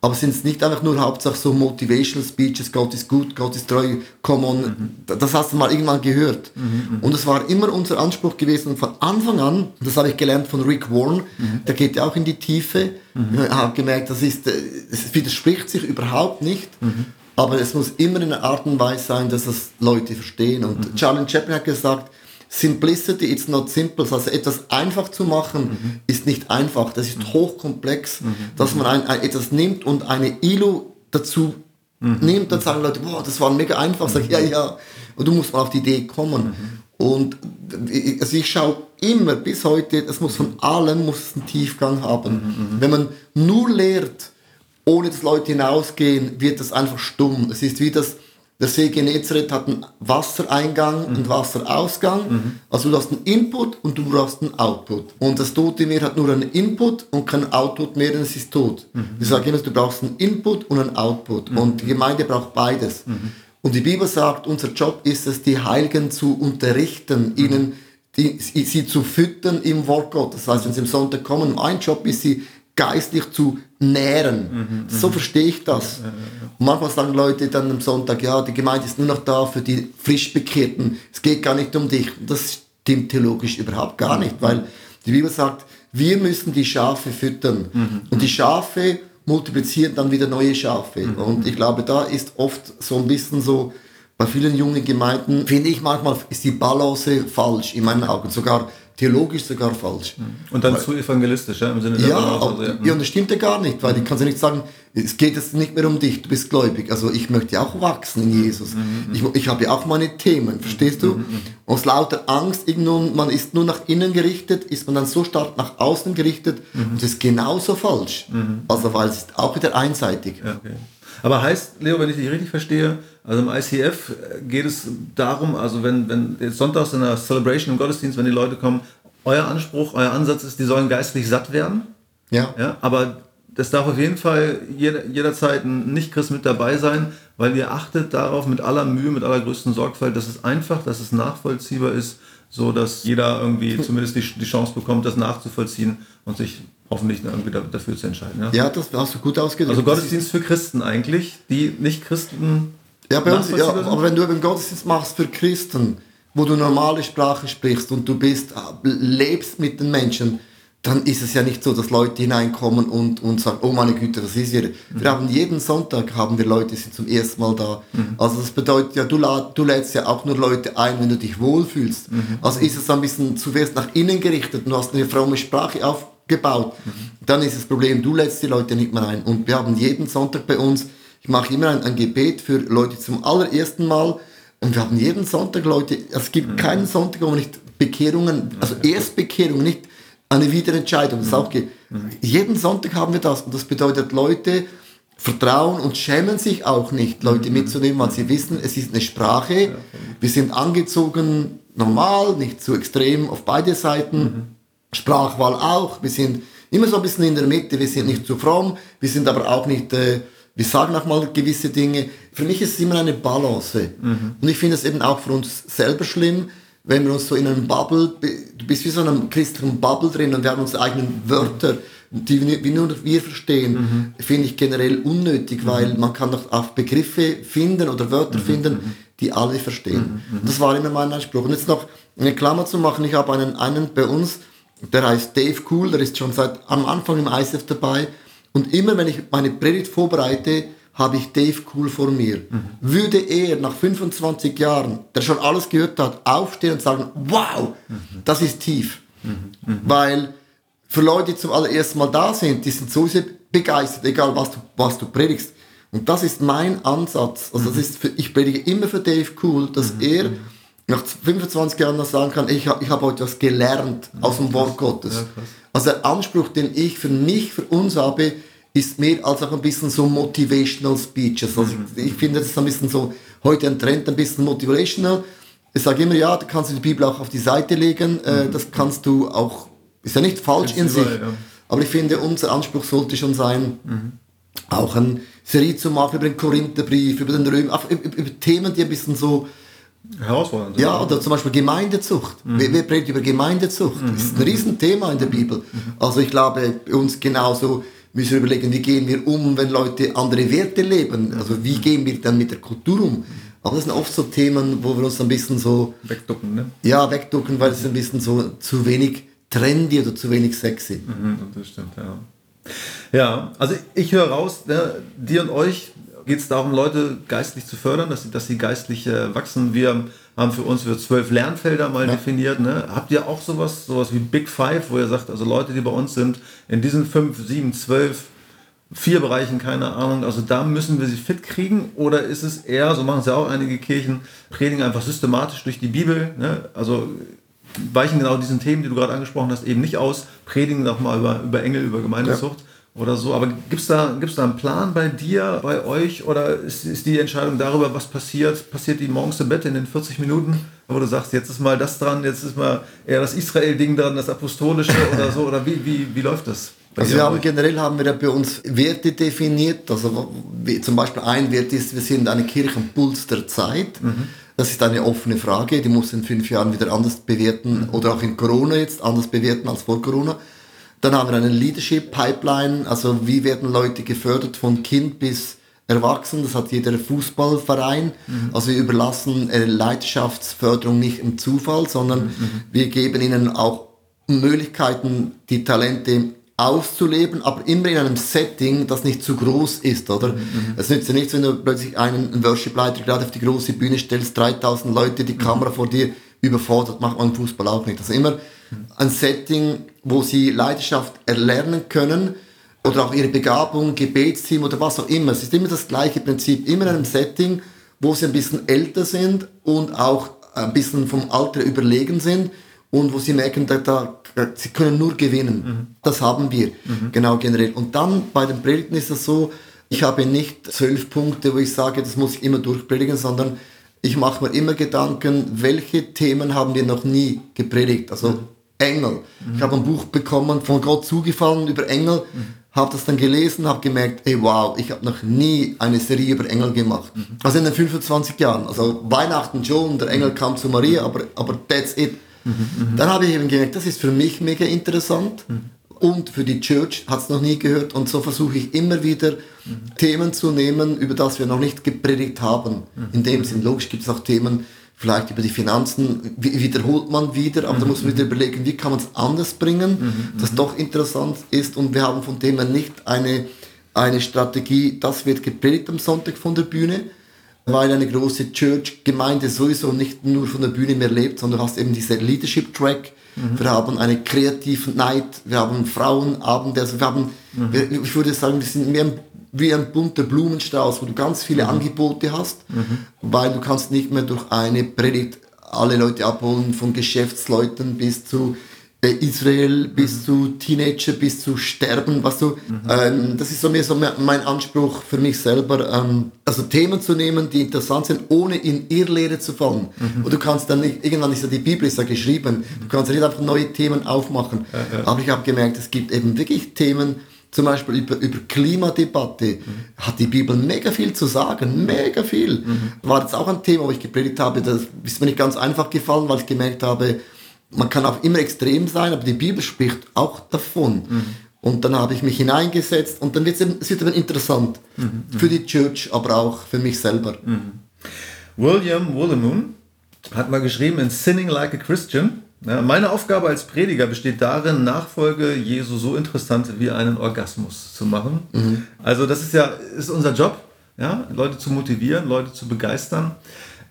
aber sind es nicht einfach nur Hauptsache so Motivational Speeches, Gott ist gut, Gott ist treu, come on, mhm. das hast du mal irgendwann gehört. Mhm, und es war immer unser Anspruch gewesen von Anfang an, das habe ich gelernt von Rick Warren, mhm. der geht ja auch in die Tiefe, mhm. habe gemerkt, das ist, es widerspricht sich überhaupt nicht, mhm. aber es muss immer in einer Art und Weise sein, dass das Leute verstehen. Und mhm. Charlie Chaplin hat gesagt, Simplicity, it's not simple. Also etwas einfach zu machen, mhm. ist nicht einfach. Das ist mhm. hochkomplex, mhm. dass man ein, ein, etwas nimmt und eine ILO dazu mhm. nimmt, dann sagen Leute, boah, das war mega einfach. Sag ich, ja, ja. Und du musst mal auf die Idee kommen. Mhm. Und also ich schaue immer bis heute, das muss von allem muss einen Tiefgang haben. Mhm, Wenn man nur lehrt, ohne dass Leute hinausgehen, wird das einfach stumm. Es ist wie das, der See Genezareth hat einen Wassereingang mhm. und Wasserausgang. Mhm. Also du hast einen Input und du brauchst einen Output. Und das Tote Meer hat nur einen Input und keinen Output mehr, denn es ist tot. Mhm. Ich sage immer, du brauchst einen Input und einen Output. Mhm. Und die Gemeinde braucht beides. Mhm. Und die Bibel sagt, unser Job ist es, die Heiligen zu unterrichten, mhm. ihnen die, sie zu füttern im Wort Gottes. Das heißt, wenn sie am Sonntag kommen, mein Job ist, sie geistlich zu nähren. Mhm, so verstehe ich das. Ja, ja, ja. Und manchmal sagen Leute dann am Sonntag, ja, die Gemeinde ist nur noch da für die Frischbekehrten. Es geht gar nicht um dich. Das stimmt theologisch überhaupt gar nicht, weil die Bibel sagt, wir müssen die Schafe füttern. Mhm, und die Schafe multiplizieren dann wieder neue Schafe. Mhm. Und ich glaube, da ist oft so ein bisschen so, bei vielen jungen Gemeinden, finde ich manchmal, ist die Balance falsch in meinen Augen. Sogar theologisch sogar falsch. Und dann weil, zu evangelistisch, ja, im Sinne ja, also, ja, ja, und das stimmt ja gar nicht, weil ich kann ja nicht sagen, es geht jetzt nicht mehr um dich, du bist gläubig. Also ich möchte ja auch wachsen in Jesus. Mhm. Ich, ich habe ja auch meine Themen, verstehst du? Mhm. Aus lauter Angst, man ist nur nach innen gerichtet, ist man dann so stark nach außen gerichtet mhm. und das ist genauso falsch. Mhm. Also weil es ist auch wieder einseitig. Ja, okay. Aber heißt, Leo, wenn ich dich richtig verstehe, also im ICF geht es darum, also wenn, wenn jetzt sonntags in der Celebration im Gottesdienst, wenn die Leute kommen, euer Anspruch, euer Ansatz ist, die sollen geistlich satt werden. Ja. ja aber das darf auf jeden Fall jeder, jederzeit ein Nicht-Christ mit dabei sein, weil ihr achtet darauf mit aller Mühe, mit allergrößten Sorgfalt, dass es einfach, dass es nachvollziehbar ist, so dass jeder irgendwie zumindest die, die Chance bekommt, das nachzuvollziehen und sich hoffentlich irgendwie dafür zu entscheiden. Ja, ja das hast du gut ausgedrückt. Also Gottesdienst für Christen eigentlich, die nicht Christen. Ja, bei uns, ja aber wenn du einen Gottesdienst machst für Christen, wo du normale Sprache sprichst und du bist, lebst mit den Menschen, dann ist es ja nicht so, dass Leute hineinkommen und, und sagen, oh meine Güte, was ist hier? Mhm. Wir haben jeden Sonntag haben wir Leute, die sind zum ersten Mal da. Mhm. Also das bedeutet ja, du, du lädst ja auch nur Leute ein, wenn du dich wohlfühlst. Mhm. Also ist es ein bisschen zuerst nach innen gerichtet und du hast eine fromme Sprache auf, gebaut. Mhm. Dann ist das Problem, du lädst die Leute nicht mehr ein. Und wir haben jeden Sonntag bei uns, ich mache immer ein, ein Gebet für Leute zum allerersten Mal. Und wir haben jeden Sonntag Leute, es gibt mhm. keinen Sonntag, wo wir nicht Bekehrungen, also Erstbekehrung, nicht eine Wiederentscheidung. Das mhm. auch geht. Mhm. Jeden Sonntag haben wir das. Und das bedeutet, Leute vertrauen und schämen sich auch nicht, Leute mhm. mitzunehmen, weil sie wissen, es ist eine Sprache. Wir sind angezogen normal, nicht zu extrem auf beide Seiten. Sprachwahl auch. Wir sind immer so ein bisschen in der Mitte. Wir sind nicht zu fromm, wir sind aber auch nicht, äh, wir sagen auch mal gewisse Dinge. Für mich ist es immer eine Balance. Mhm. Und ich finde es eben auch für uns selber schlimm, wenn wir uns so in einem Bubble, du bist wie so in einem christlichen Bubble drin und wir haben unsere eigenen Wörter, die wir nur wir verstehen, mhm. finde ich generell unnötig, mhm. weil man kann doch auch Begriffe finden oder Wörter mhm. finden, mhm. die alle verstehen. Mhm. Das war immer mein Anspruch. Und jetzt noch eine Klammer zu machen, ich habe einen, einen bei uns, der heißt Dave Cool, der ist schon seit am Anfang im ISF dabei. Und immer wenn ich meine Predigt vorbereite, habe ich Dave Cool vor mir. Mhm. Würde er nach 25 Jahren, der schon alles gehört hat, aufstehen und sagen, wow, mhm. das ist tief. Mhm. Weil für Leute, die zum allerersten Mal da sind, die sind so sehr begeistert, egal was du, was du predigst. Und das ist mein Ansatz. Also das mhm. ist für, ich predige immer für Dave Cool, dass mhm. er mhm nach 25 Jahren noch sagen kann, ich, ich habe etwas gelernt aus dem Wort Gottes. Ja, also der Anspruch, den ich für mich, für uns habe, ist mehr als auch ein bisschen so motivational speeches. Also mhm. ich, ich finde das ist ein bisschen so, heute ein Trend, ein bisschen motivational. Ich sage immer, ja, da kannst du die Bibel auch auf die Seite legen, äh, mhm. das kannst du auch, ist ja nicht falsch in sich, ja. aber ich finde, unser Anspruch sollte schon sein, mhm. auch eine Serie zu machen über den Korintherbrief, über den Römer, über, über Themen, die ein bisschen so Herausfordernd. Ja, oder zum Beispiel Gemeindezucht. Mhm. Wer, wer predigt über Gemeindezucht? Mhm. Das ist ein Riesenthema in der Bibel. Mhm. Also ich glaube, bei uns genauso müssen wir überlegen, wie gehen wir um, wenn Leute andere Werte leben. Also wie gehen wir dann mit der Kultur um. Aber das sind oft so Themen, wo wir uns ein bisschen so... Wegducken, ne? Ja, wegducken, weil es ein bisschen so zu wenig trendy oder zu wenig sexy. Mhm, das stimmt, ja. Ja, also ich höre raus, ne, dir und euch geht es darum, Leute geistlich zu fördern, dass sie, dass sie geistlich äh, wachsen. Wir haben für uns für zwölf Lernfelder mal ja. definiert. Ne? Habt ihr auch sowas, sowas wie Big Five, wo ihr sagt, also Leute, die bei uns sind, in diesen fünf, sieben, zwölf, vier Bereichen, keine Ahnung, also da müssen wir sie fit kriegen? Oder ist es eher, so machen es ja auch einige Kirchen, predigen einfach systematisch durch die Bibel, ne? also weichen genau diesen Themen, die du gerade angesprochen hast, eben nicht aus, predigen auch mal über, über Engel, über Gemeindezucht. Ja oder so. Aber gibt es da, gibt's da einen Plan bei dir, bei euch? Oder ist, ist die Entscheidung darüber, was passiert, passiert die morgens im Bett in den 40 Minuten? Wo du sagst, jetzt ist mal das dran, jetzt ist mal eher das Israel-Ding dran, das Apostolische oder so? Oder wie, wie, wie läuft das? Also wir haben, generell haben wir ja bei uns Werte definiert. Also zum Beispiel ein Wert ist, wir sind eine Kirchenpuls der Zeit. Mhm. Das ist eine offene Frage, die muss in fünf Jahren wieder anders bewerten mhm. oder auch in Corona jetzt anders bewerten als vor Corona. Dann haben wir eine Leadership Pipeline, also wie werden Leute gefördert von Kind bis Erwachsen, das hat jeder Fußballverein. Mhm. Also wir überlassen äh, Leidenschaftsförderung nicht im Zufall, sondern mhm. mhm. wir geben ihnen auch Möglichkeiten, die Talente auszuleben, aber immer in einem Setting, das nicht zu groß ist, oder? Mhm. mhm. Es nützt ja nichts, wenn du plötzlich einen Worship-Leiter gerade auf die große Bühne stellst, 3000 Leute, die. Kamera vor dir überfordert, macht man im Fußball auch nicht. Also immer ein Setting, wo sie Leidenschaft erlernen können oder auch ihre Begabung, Gebetsteam oder was auch immer. Es ist immer das gleiche Prinzip, immer in einem Setting, wo sie ein bisschen älter sind und auch ein bisschen vom Alter überlegen sind und wo sie merken, da, da, sie können nur gewinnen. Mhm. Das haben wir, mhm. genau generell. Und dann bei den Predigten ist es so, ich habe nicht zwölf Punkte, wo ich sage, das muss ich immer durchpredigen, sondern ich mache mir immer Gedanken, welche Themen haben wir noch nie gepredigt. Also mhm. Engel. Mhm. Ich habe ein Buch bekommen, von Gott zugefallen über Engel, mhm. habe das dann gelesen, habe gemerkt, hey wow, ich habe noch nie eine Serie über Engel gemacht. Mhm. Also in den 25 Jahren. Also Weihnachten schon, der Engel kam zu Maria, aber, aber that's it. Mhm, mhm. Dann habe ich eben gemerkt, das ist für mich mega interessant mhm. und für die Church hat es noch nie gehört und so versuche ich immer wieder Themen zu nehmen, über das wir noch nicht gepredigt haben. In dem Sinn, logisch gibt es auch Themen, vielleicht über die Finanzen wiederholt man wieder, aber mhm. da muss man wieder überlegen, wie kann man es anders bringen, mhm. das doch interessant ist und wir haben von dem her nicht eine, eine Strategie, das wird gepredigt am Sonntag von der Bühne, weil eine große Church-Gemeinde sowieso nicht nur von der Bühne mehr lebt, sondern du hast eben diese Leadership-Track, mhm. wir haben eine kreative Night, wir haben Frauenabende, also wir haben, mhm. wir, ich würde sagen, wir sind mehr wie ein bunter Blumenstrauß, wo du ganz viele mhm. Angebote hast, mhm. weil du kannst nicht mehr durch eine Predigt alle Leute abholen, von Geschäftsleuten bis zu äh, Israel, bis mhm. zu Teenager, bis zu Sterben, was du, mhm. ähm, das ist so mehr so mein Anspruch für mich selber, ähm, also Themen zu nehmen, die interessant sind, ohne in Irrlehre zu fallen. Mhm. Und du kannst dann nicht, irgendwann ist ja die Bibel ist ja geschrieben, du kannst nicht einfach neue Themen aufmachen. Aber ich habe gemerkt, es gibt eben wirklich Themen, zum Beispiel über, über Klimadebatte mhm. hat die Bibel mega viel zu sagen, mega viel. Mhm. War jetzt auch ein Thema, wo ich gepredigt habe, das ist mir nicht ganz einfach gefallen, weil ich gemerkt habe, man kann auch immer extrem sein, aber die Bibel spricht auch davon. Mhm. Und dann habe ich mich hineingesetzt und dann wird es eben interessant mhm. für die Church, aber auch für mich selber. Mhm. William Woollemoon hat mal geschrieben in Sinning Like a Christian, meine Aufgabe als Prediger besteht darin, Nachfolge Jesu so interessant wie einen Orgasmus zu machen. Mhm. Also das ist ja ist unser Job, ja, Leute zu motivieren, Leute zu begeistern.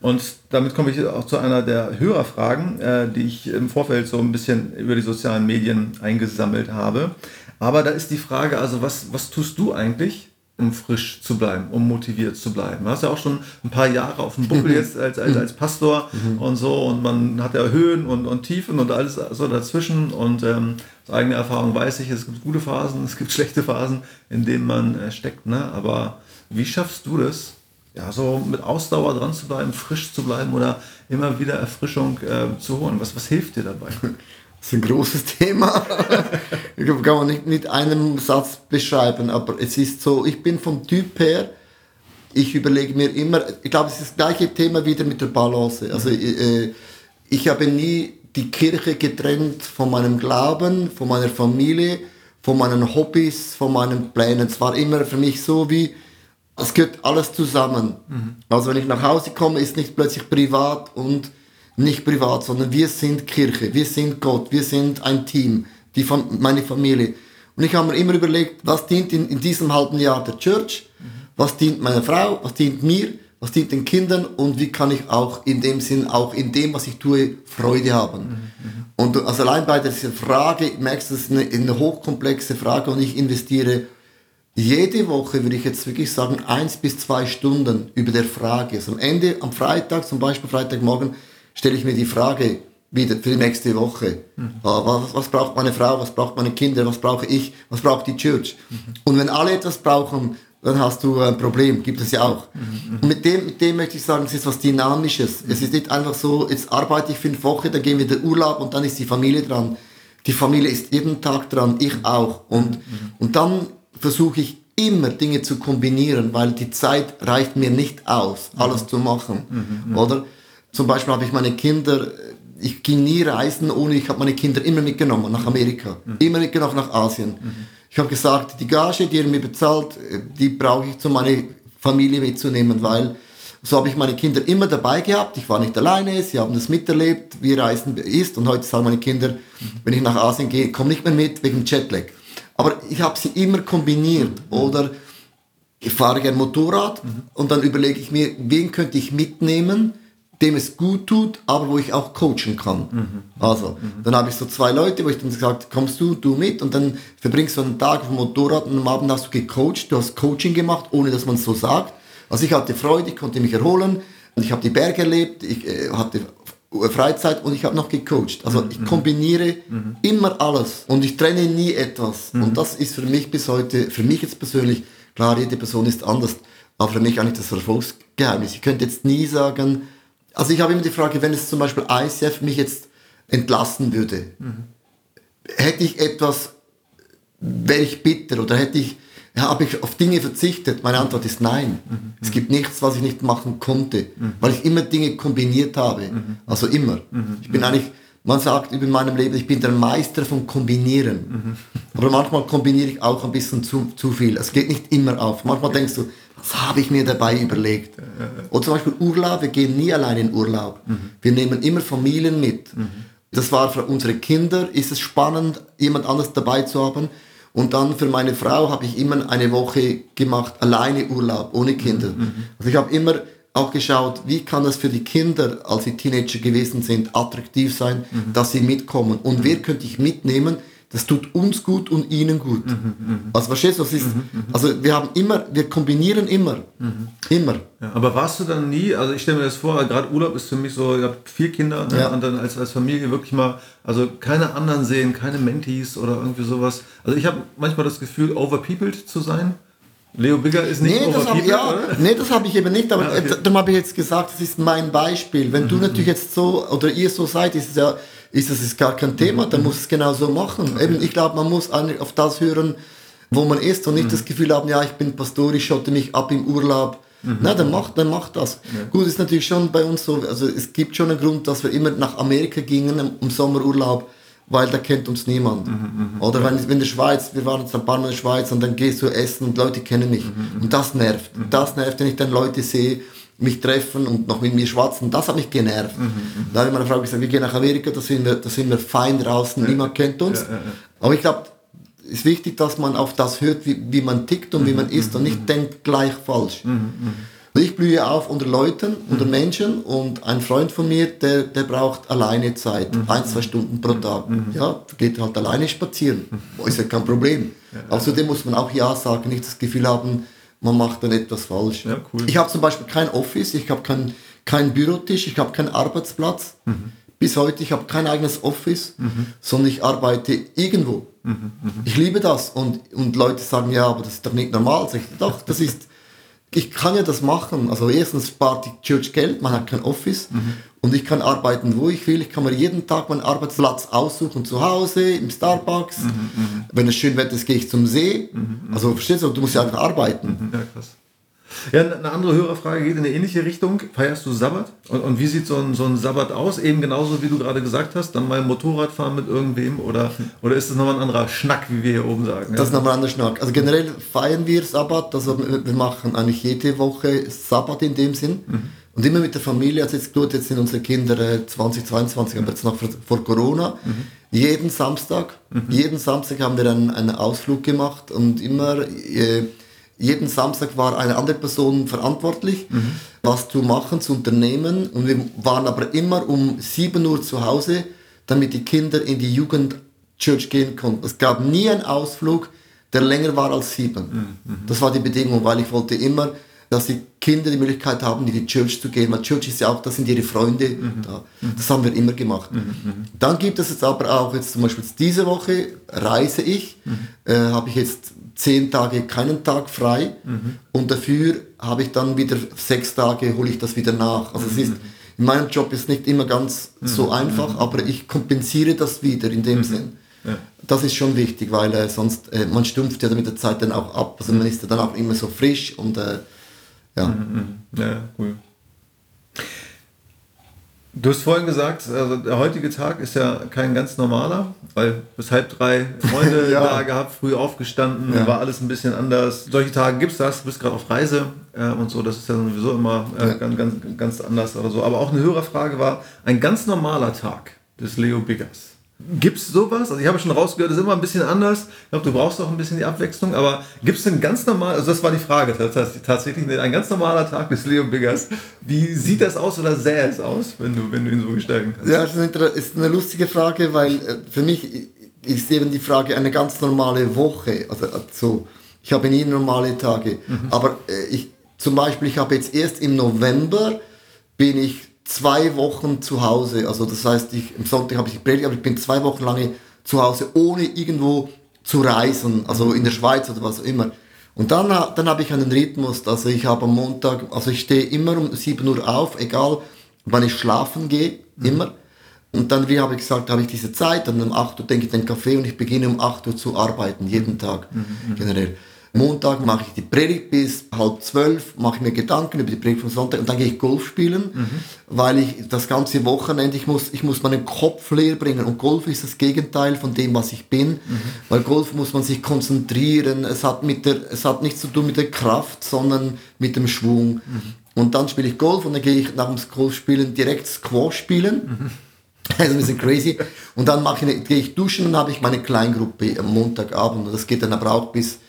Und damit komme ich auch zu einer der Hörerfragen, äh, die ich im Vorfeld so ein bisschen über die sozialen Medien eingesammelt habe. Aber da ist die Frage, also was, was tust du eigentlich, um frisch zu bleiben, um motiviert zu bleiben. Du hast ja auch schon ein paar Jahre auf dem Buckel jetzt als, als, als Pastor mhm. und so und man hat ja Höhen und, und Tiefen und alles so dazwischen und ähm, aus eigener Erfahrung weiß ich, es gibt gute Phasen, es gibt schlechte Phasen, in denen man äh, steckt, ne? aber wie schaffst du das, ja, so mit Ausdauer dran zu bleiben, frisch zu bleiben oder immer wieder Erfrischung äh, zu holen? Was, was hilft dir dabei? Das ist ein großes Thema. ich kann man nicht mit einem Satz beschreiben, aber es ist so, ich bin vom Typ her, ich überlege mir immer, ich glaube, es ist das gleiche Thema wieder mit der Balance. Also äh, ich habe nie die Kirche getrennt von meinem Glauben, von meiner Familie, von meinen Hobbys, von meinen Plänen. Es war immer für mich so wie, es gehört alles zusammen. Mhm. Also wenn ich nach Hause komme, ist nicht plötzlich privat und nicht privat, sondern wir sind Kirche, wir sind Gott, wir sind ein Team, die, meine Familie. Und ich habe mir immer überlegt, was dient in, in diesem halben Jahr der Church, was dient meiner Frau, was dient mir, was dient den Kindern und wie kann ich auch in dem Sinn, auch in dem, was ich tue, Freude haben. Und also allein bei dieser Frage, merkst du, das ist eine, eine hochkomplexe Frage und ich investiere jede Woche, würde ich jetzt wirklich sagen, eins bis zwei Stunden über der Frage. Also am Ende, am Freitag, zum Beispiel Freitagmorgen, stelle ich mir die Frage wieder für die nächste Woche. Mhm. Ah, was, was, braucht meine Frau, was braucht meine Kinder, was brauche ich, was braucht die Church? Mhm. Und wenn alle etwas brauchen, dann hast du ein Problem, gibt es ja auch. Mhm. Und mit dem, mit dem möchte ich sagen, es ist was Dynamisches. Es ist nicht einfach so, jetzt arbeite ich fünf Wochen, dann gehen wir in den Urlaub und dann ist die Familie dran. Die Familie ist jeden Tag dran, ich auch. Und, und dann versuche ich immer Dinge zu kombinieren, weil die Zeit reicht mir nicht aus, alles zu machen. Mhm, oder? Zum Beispiel habe ich meine Kinder, ich ging nie reisen, ohne ich habe meine Kinder immer mitgenommen nach Amerika, mhm. immer mitgenommen nach Asien. Mhm. Ich habe gesagt, die Gage, die ihr mir bezahlt, die brauche ich, zu meiner Familie mitzunehmen, weil so habe ich meine Kinder immer dabei gehabt. Ich war nicht alleine, sie haben das miterlebt, wie Reisen ist. Und heute sagen meine Kinder, wenn ich nach Asien gehe, komm nicht mehr mit wegen Jetlag. Aber ich habe sie immer kombiniert. Mhm. Oder ich fahre gerne Motorrad mhm. und dann überlege ich mir, wen könnte ich mitnehmen, dem es gut tut, aber wo ich auch coachen kann. Mhm. Also, mhm. dann habe ich so zwei Leute, wo ich dann gesagt, kommst du, du mit und dann verbringst du einen Tag auf dem Motorrad und am Abend hast du gecoacht, du hast Coaching gemacht, ohne dass man es so sagt. Also ich hatte Freude, ich konnte mich erholen und ich habe die Berge erlebt, ich äh, hatte Freizeit und ich habe noch gecoacht. Also mhm. ich kombiniere mhm. immer alles und ich trenne nie etwas. Mhm. Und das ist für mich bis heute, für mich jetzt persönlich, klar, jede Person ist anders, aber für mich eigentlich das Erfolgsgeheimnis. Ich könnte jetzt nie sagen, also ich habe immer die Frage, wenn es zum Beispiel ICF mich jetzt entlassen würde, mhm. hätte ich etwas, wäre ich bitter oder hätte ich habe ich auf Dinge verzichtet? Meine Antwort ist nein. Mhm. Es gibt nichts, was ich nicht machen konnte, mhm. weil ich immer Dinge kombiniert habe. Also immer. Ich bin eigentlich, man sagt über meinem Leben, ich bin der Meister von Kombinieren. Aber manchmal kombiniere ich auch ein bisschen zu, zu viel. Es geht nicht immer auf. Manchmal denkst du, was habe ich mir dabei überlegt? Oder zum Beispiel Urlaub, wir gehen nie allein in Urlaub. Mhm. Wir nehmen immer Familien mit. Das war für unsere Kinder, ist es spannend, jemand anderes dabei zu haben. Und dann für meine Frau habe ich immer eine Woche gemacht, alleine Urlaub, ohne Kinder. Mhm. Also ich habe immer auch geschaut, wie kann das für die Kinder, als sie Teenager gewesen sind, attraktiv sein, mhm. dass sie mitkommen. Und mhm. wer könnte ich mitnehmen, das tut uns gut und ihnen gut. Mhm, mh. Also verstehst du, das ist, mhm, mhm, also wir haben immer, wir kombinieren immer, mhm. immer. Ja, aber warst du dann nie, also ich stelle mir das vor, gerade Urlaub ist für mich so, ihr habt vier Kinder ne, ja. und dann als, als Familie wirklich mal, also keine anderen sehen, keine Mentees oder irgendwie sowas. Also ich habe manchmal das Gefühl, overpeopled zu sein. Leo Bigger ist nicht nee, das hab, ja, Nee, das habe ich eben nicht, aber ja, okay. darum habe ich jetzt gesagt, das ist mein Beispiel. Wenn du natürlich jetzt so, oder ihr so seid, ist es ja ist das ist gar kein Thema, dann muss es genau so machen. Eben, ich glaube, man muss auf das hören, wo man ist und nicht mhm. das Gefühl haben, ja, ich bin Pastor, ich schotte mich ab im Urlaub. Mhm. Na, dann macht, dann macht das. Ja. Gut, ist natürlich schon bei uns so, also es gibt schon einen Grund, dass wir immer nach Amerika gingen im Sommerurlaub, weil da kennt uns niemand. Mhm, mhm. Oder wenn, wenn in der Schweiz, wir waren jetzt ein paar Mal in der Schweiz und dann gehst du essen und Leute kennen mich. Mhm, mhm. Und das nervt. Das nervt, wenn ich dann Leute sehe, mich treffen und noch mit mir schwatzen, das hat mich genervt. Mhm, mhm. da habe ich meiner Frau gesagt, wir gehen nach Amerika, da sind wir, da sind wir fein draußen, ja. niemand kennt uns. Ja, ja, Aber ich glaube, es ist wichtig, dass man auf das hört, wie, wie man tickt und mhm, wie man ist und nicht mhm. denkt gleich falsch. Mhm, mhm. Ich blühe auf unter Leuten, unter Menschen und ein Freund von mir, der, der braucht alleine Zeit, ein, zwei Stunden pro Tag. Ja, geht halt alleine spazieren. Ist ja kein Problem. Außerdem muss man auch Ja sagen, nicht das Gefühl haben, man macht dann etwas falsch. Ja, cool. Ich habe zum Beispiel kein Office, ich habe keinen kein Bürotisch, ich habe keinen Arbeitsplatz. Mhm. Bis heute, ich habe kein eigenes Office, mhm. sondern ich arbeite irgendwo. Mhm. mhm. Ich liebe das. Und, und Leute sagen, ja, aber das ist doch nicht normal. Sag ich, doch, das ist ich kann ja das machen. Also erstens spart die Church Geld, man hat kein Office mhm. und ich kann arbeiten, wo ich will. Ich kann mir jeden Tag meinen Arbeitsplatz aussuchen, zu Hause, im Starbucks. Mhm, mhm. Wenn es schön Wetter ist, gehe ich zum See. Mhm, mhm. Also verstehst du, du musst ja einfach arbeiten. Mhm. Ja, krass. Ja, eine andere Hörerfrage geht in eine ähnliche Richtung. Feierst du Sabbat? Und, und wie sieht so ein, so ein Sabbat aus? Eben genauso wie du gerade gesagt hast, dann mal Motorrad fahren mit irgendwem oder, oder ist das nochmal ein anderer Schnack, wie wir hier oben sagen? Das ist nochmal ein anderer Schnack. Also generell feiern wir Sabbat, also wir machen eigentlich jede Woche Sabbat in dem Sinn. Mhm. Und immer mit der Familie, also jetzt gut, jetzt sind unsere Kinder 2022, aber jetzt noch vor, vor Corona. Mhm. Jeden Samstag, mhm. jeden Samstag haben wir einen, einen Ausflug gemacht und immer, äh, jeden Samstag war eine andere Person verantwortlich, mhm. was zu machen, zu unternehmen. Und wir waren aber immer um 7 Uhr zu Hause, damit die Kinder in die Jugendchurch gehen konnten. Es gab nie einen Ausflug, der länger war als sieben. Mhm. mhm. Das war die Bedingung, weil ich wollte immer dass die Kinder die Möglichkeit haben, in die Church zu gehen. Weil Church ist ja auch, das sind ihre Freunde mhm. da. Das haben wir immer gemacht. Mhm. mhm. Dann gibt es jetzt aber auch, jetzt zum Beispiel diese Woche reise ich, mhm. äh, habe ich jetzt zehn Tage keinen Tag frei mhm. und dafür habe ich dann wieder sechs Tage, hole ich das wieder nach. Also es ist, in meinem Job ist nicht immer ganz so einfach, aber ich kompensiere das wieder in dem Sinn. Ja. Das ist schon wichtig, weil äh, sonst, äh, man stumpft ja mit der Zeit dann auch ab. Also man ist ja dann auch immer so frisch und äh, ja. Mhm, mhm. ja, cool. Du hast vorhin gesagt, also der heutige Tag ist ja kein ganz normaler, weil bis halb drei Freunde ja. da gehabt, früh aufgestanden, ja. war alles ein bisschen anders. Solche Tage gibt es das, du bist gerade auf Reise äh, und so, das ist ja sowieso immer äh, ja. ganz, ganz, ganz anders oder so. Aber auch eine höhere Frage war, ein ganz normaler Tag des Leo Biggers. Gibt es sowas? Also ich habe schon rausgehört, es ist immer ein bisschen anders. Ich glaube, du brauchst auch ein bisschen die Abwechslung, aber gibt es denn ganz normal, also das war die Frage, tatsächlich ein ganz normaler Tag des Leo Biggers. Wie sieht das aus oder sähe es aus, wenn du, wenn du ihn so gestalten kannst? Ja, das ist eine lustige Frage, weil äh, für mich ist eben die Frage eine ganz normale Woche. Also, also ich habe nie normale Tage. Mhm. Aber äh, ich, zum Beispiel, ich habe jetzt erst im November bin ich zwei Wochen zu Hause. Also das heißt, ich, im Sonntag habe ich gepredigt, aber ich bin zwei Wochen lange zu Hause, ohne irgendwo zu reisen, also in der Schweiz oder was auch immer. Und dann, dann habe ich einen Rhythmus, also ich habe am Montag, also ich stehe immer um 7 Uhr auf, egal wann ich schlafen gehe, mhm. immer. Und dann, wie habe ich gesagt, habe ich diese Zeit, dann um 8 Uhr denke ich den Kaffee und ich beginne um 8 Uhr zu arbeiten, jeden Tag mhm. mhm. generell. Montag mache ich die Predigt bis halb zwölf, mache mir Gedanken über die Predigt von Sonntag und dann gehe ich Golf spielen, mhm. weil ich das ganze Wochenende, ich muss, ich muss meinen Kopf leer bringen und Golf ist das Gegenteil von dem, was ich bin, mhm. weil Golf muss man sich konzentrieren, es hat, mit der, es hat nichts zu tun mit der Kraft, sondern mit dem Schwung. Mhm. Und dann spiele ich Golf und dann gehe ich nach dem Golfspielen direkt Squash spielen. Das ist ein bisschen crazy. Und dann mache ich, gehe ich duschen und habe ich meine Kleingruppe am Montagabend. Und das geht dann aber auch bis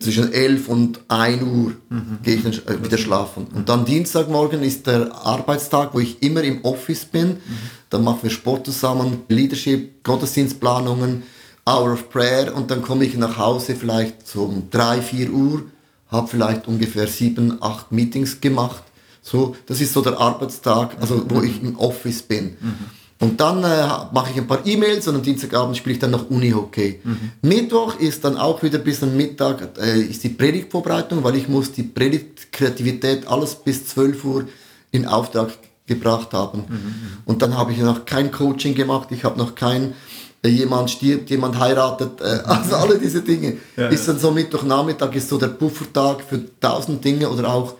zwischen 11 und 1 Uhr mhm. gehe ich dann äh, wieder schlafen. Und dann Dienstagmorgen ist der Arbeitstag, wo ich immer im Office bin. Mhm. Dann machen wir Sport zusammen, Leadership, Gottesdienstplanungen, Hour of Prayer und dann komme ich nach Hause vielleicht um 3, 4 Uhr, habe vielleicht ungefähr 7, 8 Meetings gemacht. So, das ist so der Arbeitstag, also wo mhm. ich im Office bin. Mhm. Und dann äh, mache ich ein paar E-Mails und am Dienstagabend spiele ich dann noch Uni-Hockey. Mhm. Mittwoch ist dann auch wieder bis am Mittag äh, ist die Predigtvorbereitung, weil ich muss die Predigtkreativität alles bis 12 Uhr in Auftrag gebracht haben. Mhm. Und dann habe ich noch kein Coaching gemacht, ich habe noch kein äh, jemand stirbt, jemand heiratet, äh, also alle diese Dinge. Ja, ist dann so Mittwochnachmittag ist so der Puffertag für tausend Dinge oder auch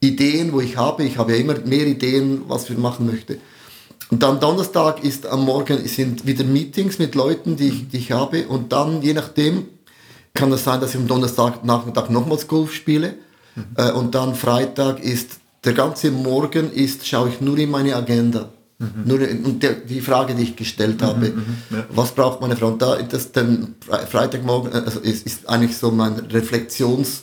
Ideen, wo ich habe. Ich habe ja immer mehr Ideen, was ich machen möchte. Und dann Donnerstag ist am Morgen sind wieder Meetings mit Leuten, die ich, die ich habe. Und dann, je nachdem, kann es sein, dass ich am Donnerstag Nachmittag nochmals Golf spiele. Mhm. Äh, und dann Freitag ist, der ganze Morgen ist, schaue ich nur in meine Agenda. Mhm. Nur, und der, die Frage, die ich gestellt mhm, habe, mhm, ja. was braucht meine Frau? Da, das, den Freitagmorgen äh, also ist, ist eigentlich so mein Reflexions-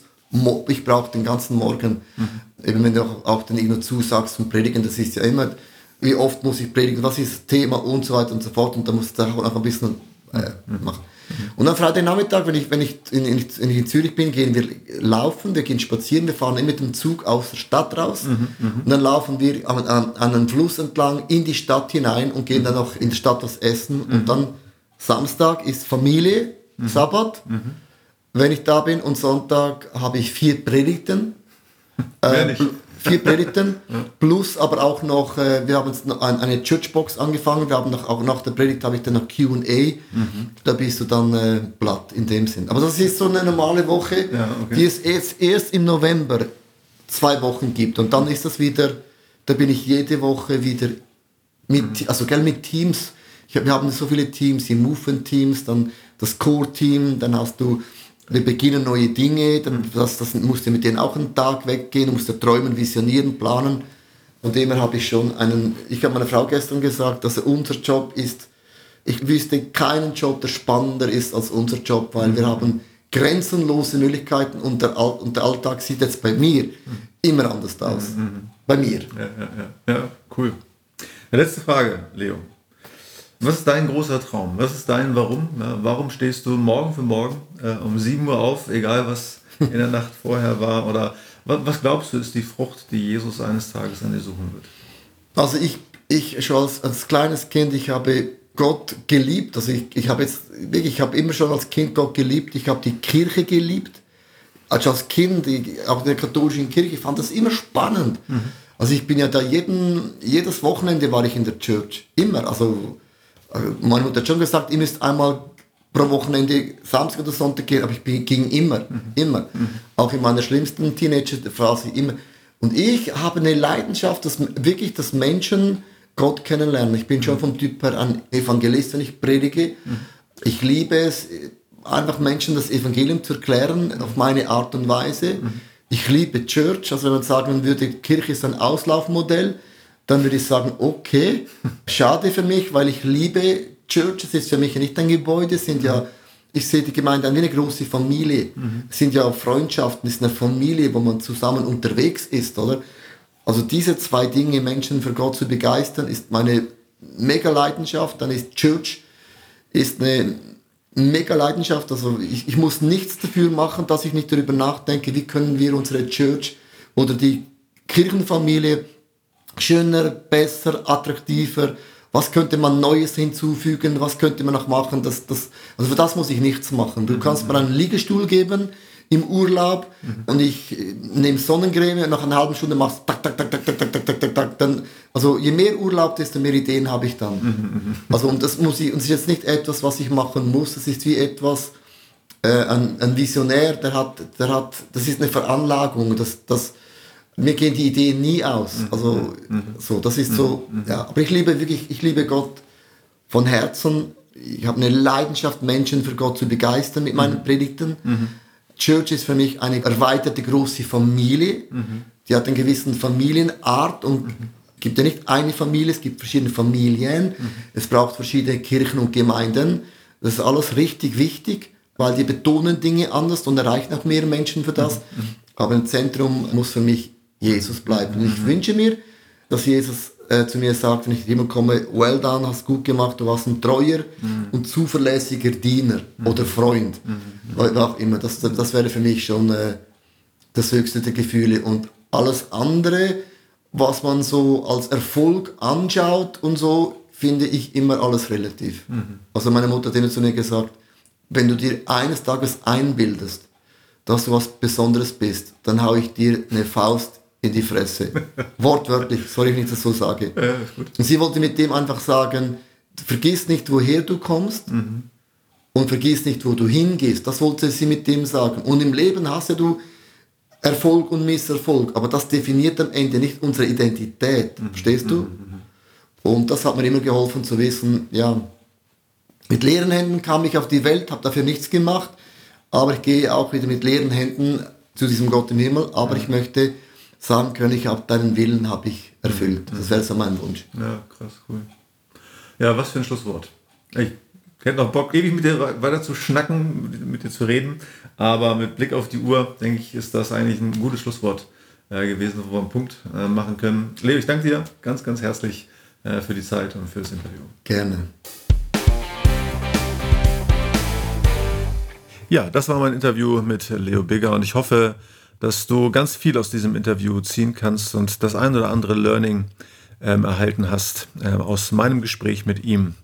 ich brauche den ganzen Morgen, mhm. eben wenn du auch, auch den irgendwo zusagst zum Predigen, das ist ja immer, wie oft muss ich predigen, was ist das Thema und so weiter und so fort. Und da muss ich auch noch ein bisschen äh, machen. Und am Freitagnachmittag, wenn ich, wenn, ich in, in, wenn ich in Zürich bin, gehen wir laufen, wir gehen spazieren, wir fahren immer mit dem Zug aus der Stadt raus mhm, mhm. und dann laufen wir an, an, an einem Fluss entlang in die Stadt hinein und gehen dann noch in der Stadt was essen. Mhm. Und dann Samstag ist Familie, mhm. Sabbat, mhm. wenn ich da bin und Sonntag habe ich vier Predigten. Äh, vier Predigten, plus aber auch noch, äh, wir haben jetzt eine Churchbox angefangen, wir haben noch, auch nach der Predigt habe ich dann noch Q&A, mhm. da bist du dann äh, platt in dem Sinn. Aber das ist so eine normale Woche, ja, okay. die ist erst, erst im November zwei Wochen gibt. Und dann ist das wieder, da bin ich jede Woche wieder mit, also gell, mit Teams. Ich, wir haben so viele Teams, die Movement-Teams, dann das Core-Team, dann hast du, wir beginnen neue Dinge, dann das, das musst du mit denen auch einen Tag weggehen, musst du träumen, visionieren, planen. Von dem her habe ich schon einen, ich habe meiner Frau gestern gesagt, dass unser Job ist, ich wüsste keinen Job, der spannender ist als unser Job, weil mhm. wir haben grenzenlose Möglichkeiten und der, All und der Alltag sieht jetzt bei mir immer anders aus. Mhm. Bei mir. Ja, ja, ja. ja cool. Letzte Frage, Leo. Was ist dein großer Traum? Was ist dein Warum? Warum stehst du morgen für morgen äh, um 7 Uhr auf, egal was in der Nacht vorher war? Oder was glaubst du, ist die Frucht, die Jesus eines Tages an dir suchen wird? Also ich, ich schon als, als kleines Kind, ich habe Gott geliebt. Also ich, ich habe jetzt wirklich, ich habe immer schon als Kind Gott geliebt. Ich habe die Kirche geliebt. Also als Kind, ich, auch in der katholischen Kirche, ich fand das immer spannend. Mhm. Also ich bin ja da jeden, jedes Wochenende war ich in der Church. Immer. Also meine Mutter hat schon gesagt, ihr müsst einmal pro Wochenende Samstag oder Sonntag gehen, aber ich bin, ging immer, mhm. immer. Mhm. Auch in meiner schlimmsten Teenager-Phase immer. Und ich habe eine Leidenschaft, dass wirklich, dass Menschen Gott kennenlernen. Ich bin schon vom Typ her ein Evangelist, wenn ich predige. Mhm. Ich liebe es, einfach Menschen das Evangelium zu erklären auf meine Art und Weise. Mhm. Ich liebe Church, also wenn man sagen würde, Kirche ist ein Auslaufmodell, dann würde ich sagen, okay, schade für mich, weil ich liebe Church, es ist für mich nicht ein Gebäude, es sind ja, ich sehe die Gemeinde wie eine große Familie, mhm. es sind ja auch Freundschaften, es ist eine Familie, wo man zusammen unterwegs ist, oder? Also diese zwei Dinge, Menschen für Gott zu begeistern, ist meine mega Leidenschaft, dann ist Church, ist eine mega Leidenschaft, also ich, ich muss nichts dafür machen, dass ich nicht darüber nachdenke, wie können wir unsere Church oder die Kirchenfamilie schöner, besser, attraktiver, was könnte man Neues hinzufügen, was könnte man noch machen, das, das, also für das muss ich nichts machen. Du kannst mir einen Liegestuhl geben im Urlaub mhm. und ich nehme Sonnencreme und nach einer halben Stunde machst tak, tak, tak, tak, tak, tak, tak, tak, tak, tak, dann, also je mehr Urlaub, desto mehr Ideen habe ich dann. Mhm. Also und das muss ich, und es ist jetzt nicht etwas, was ich machen muss, es ist wie etwas, äh, ein, ein Visionär, der hat, der hat, das ist eine Veranlagung, das, das, mir gehen die Ideen nie aus. Mhm. Also mhm. so, das ist so. Mhm. Ja, aber ich liebe wirklich, ich liebe Gott von Herzen. Ich habe eine Leidenschaft, Menschen für Gott zu begeistern mit meinen Predigten. Church ist für mich eine erweiterte große Familie. Die hat einen gewissen Familienart und gibt ja nicht eine Familie, es gibt verschiedene Familien. Es braucht verschiedene Kirchen und Gemeinden. Das ist alles richtig wichtig, weil die betonen Dinge anders und erreichen auch mehr Menschen für das. Aber im Zentrum muss für mich Jesus bleibt. Und ich wünsche mir, dass Jesus äh, zu mir sagt, wenn ich Himmel komme, well done, hast gut gemacht, du warst ein treuer mhm. und zuverlässiger Diener mhm. oder Freund. Mhm. Auch immer. Das, das wäre für mich schon äh, das höchste der Gefühle. Und alles andere, was man so als Erfolg anschaut und so, finde ich immer alles relativ. Mhm. Also meine Mutter hat immer zu mir gesagt, wenn du dir eines Tages einbildest, dass du was Besonderes bist, dann haue ich dir eine Faust in die Fresse. Wortwörtlich, soll ich nicht das so sagen. Ja, und sie wollte mit dem einfach sagen, vergiss nicht, woher du kommst mhm. und vergiss nicht, wo du hingehst. Das wollte sie mit dem sagen. Und im Leben hast ja du Erfolg und Misserfolg, aber das definiert am Ende nicht unsere Identität. Mhm. Verstehst du? Mhm. Und das hat mir immer geholfen zu wissen, ja, mit leeren Händen kam ich auf die Welt, habe dafür nichts gemacht, aber ich gehe auch wieder mit leeren Händen zu diesem Gott im Himmel, aber ich möchte sagen können, ich habe deinen Willen habe ich erfüllt. Das wäre so mein Wunsch. Ja, krass, cool. Ja, was für ein Schlusswort. Ich hätte noch Bock, ewig mit dir weiter zu schnacken, mit dir zu reden, aber mit Blick auf die Uhr, denke ich, ist das eigentlich ein gutes Schlusswort äh, gewesen, wo wir einen Punkt äh, machen können. Leo, ich danke dir ganz, ganz herzlich äh, für die Zeit und für das Interview. Gerne. Ja, das war mein Interview mit Leo Bigger und ich hoffe, dass du ganz viel aus diesem Interview ziehen kannst und das ein oder andere Learning ähm, erhalten hast äh, aus meinem Gespräch mit ihm.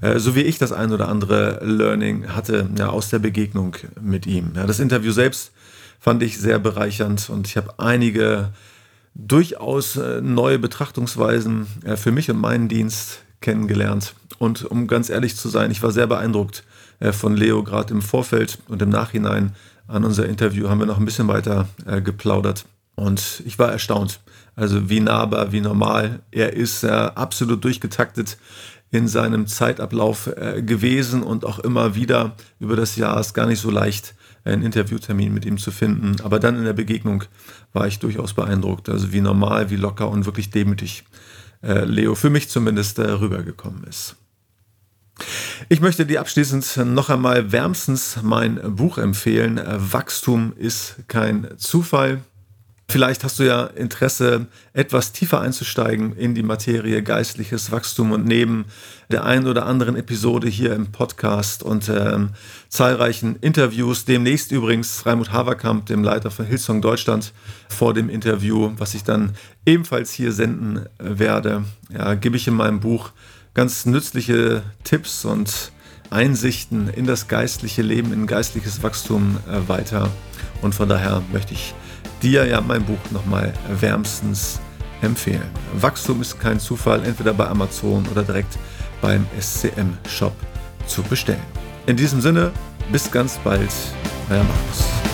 Äh, so wie ich das ein oder andere Learning hatte ja, aus der Begegnung mit ihm. Ja, das Interview selbst fand ich sehr bereichernd und ich habe einige durchaus äh, neue Betrachtungsweisen äh, für mich und meinen Dienst kennengelernt. Und um ganz ehrlich zu sein, ich war sehr beeindruckt äh, von Leo gerade im Vorfeld und im Nachhinein an unser Interview haben wir noch ein bisschen weiter äh, geplaudert. Und ich war erstaunt. Also wie nahbar, wie normal. Er ist äh, absolut durchgetaktet in seinem Zeitablauf äh, gewesen und auch immer wieder über das Jahr ist gar nicht so leicht, einen Interviewtermin mit ihm zu finden. Aber dann in der Begegnung war ich durchaus beeindruckt. Also wie normal, wie locker und wirklich demütig äh, Leo für mich zumindest äh, rübergekommen ist. Ich möchte dir abschließend noch einmal wärmstens mein Buch empfehlen. Wachstum ist kein Zufall. Vielleicht hast du ja Interesse, etwas tiefer einzusteigen in die Materie geistliches Wachstum und neben der einen oder anderen Episode hier im Podcast und ähm, zahlreichen Interviews, demnächst übrigens Raimund Haverkamp, dem Leiter von Hillsong Deutschland, vor dem Interview, was ich dann ebenfalls hier senden werde, ja, gebe ich in meinem Buch ganz nützliche Tipps und Einsichten in das geistliche Leben, in geistliches Wachstum äh, weiter. Und von daher möchte ich dir ja mein Buch nochmal wärmstens empfehlen. Wachstum ist kein Zufall, entweder bei Amazon oder direkt beim SCM-Shop zu bestellen. In diesem Sinne, bis ganz bald, euer Markus.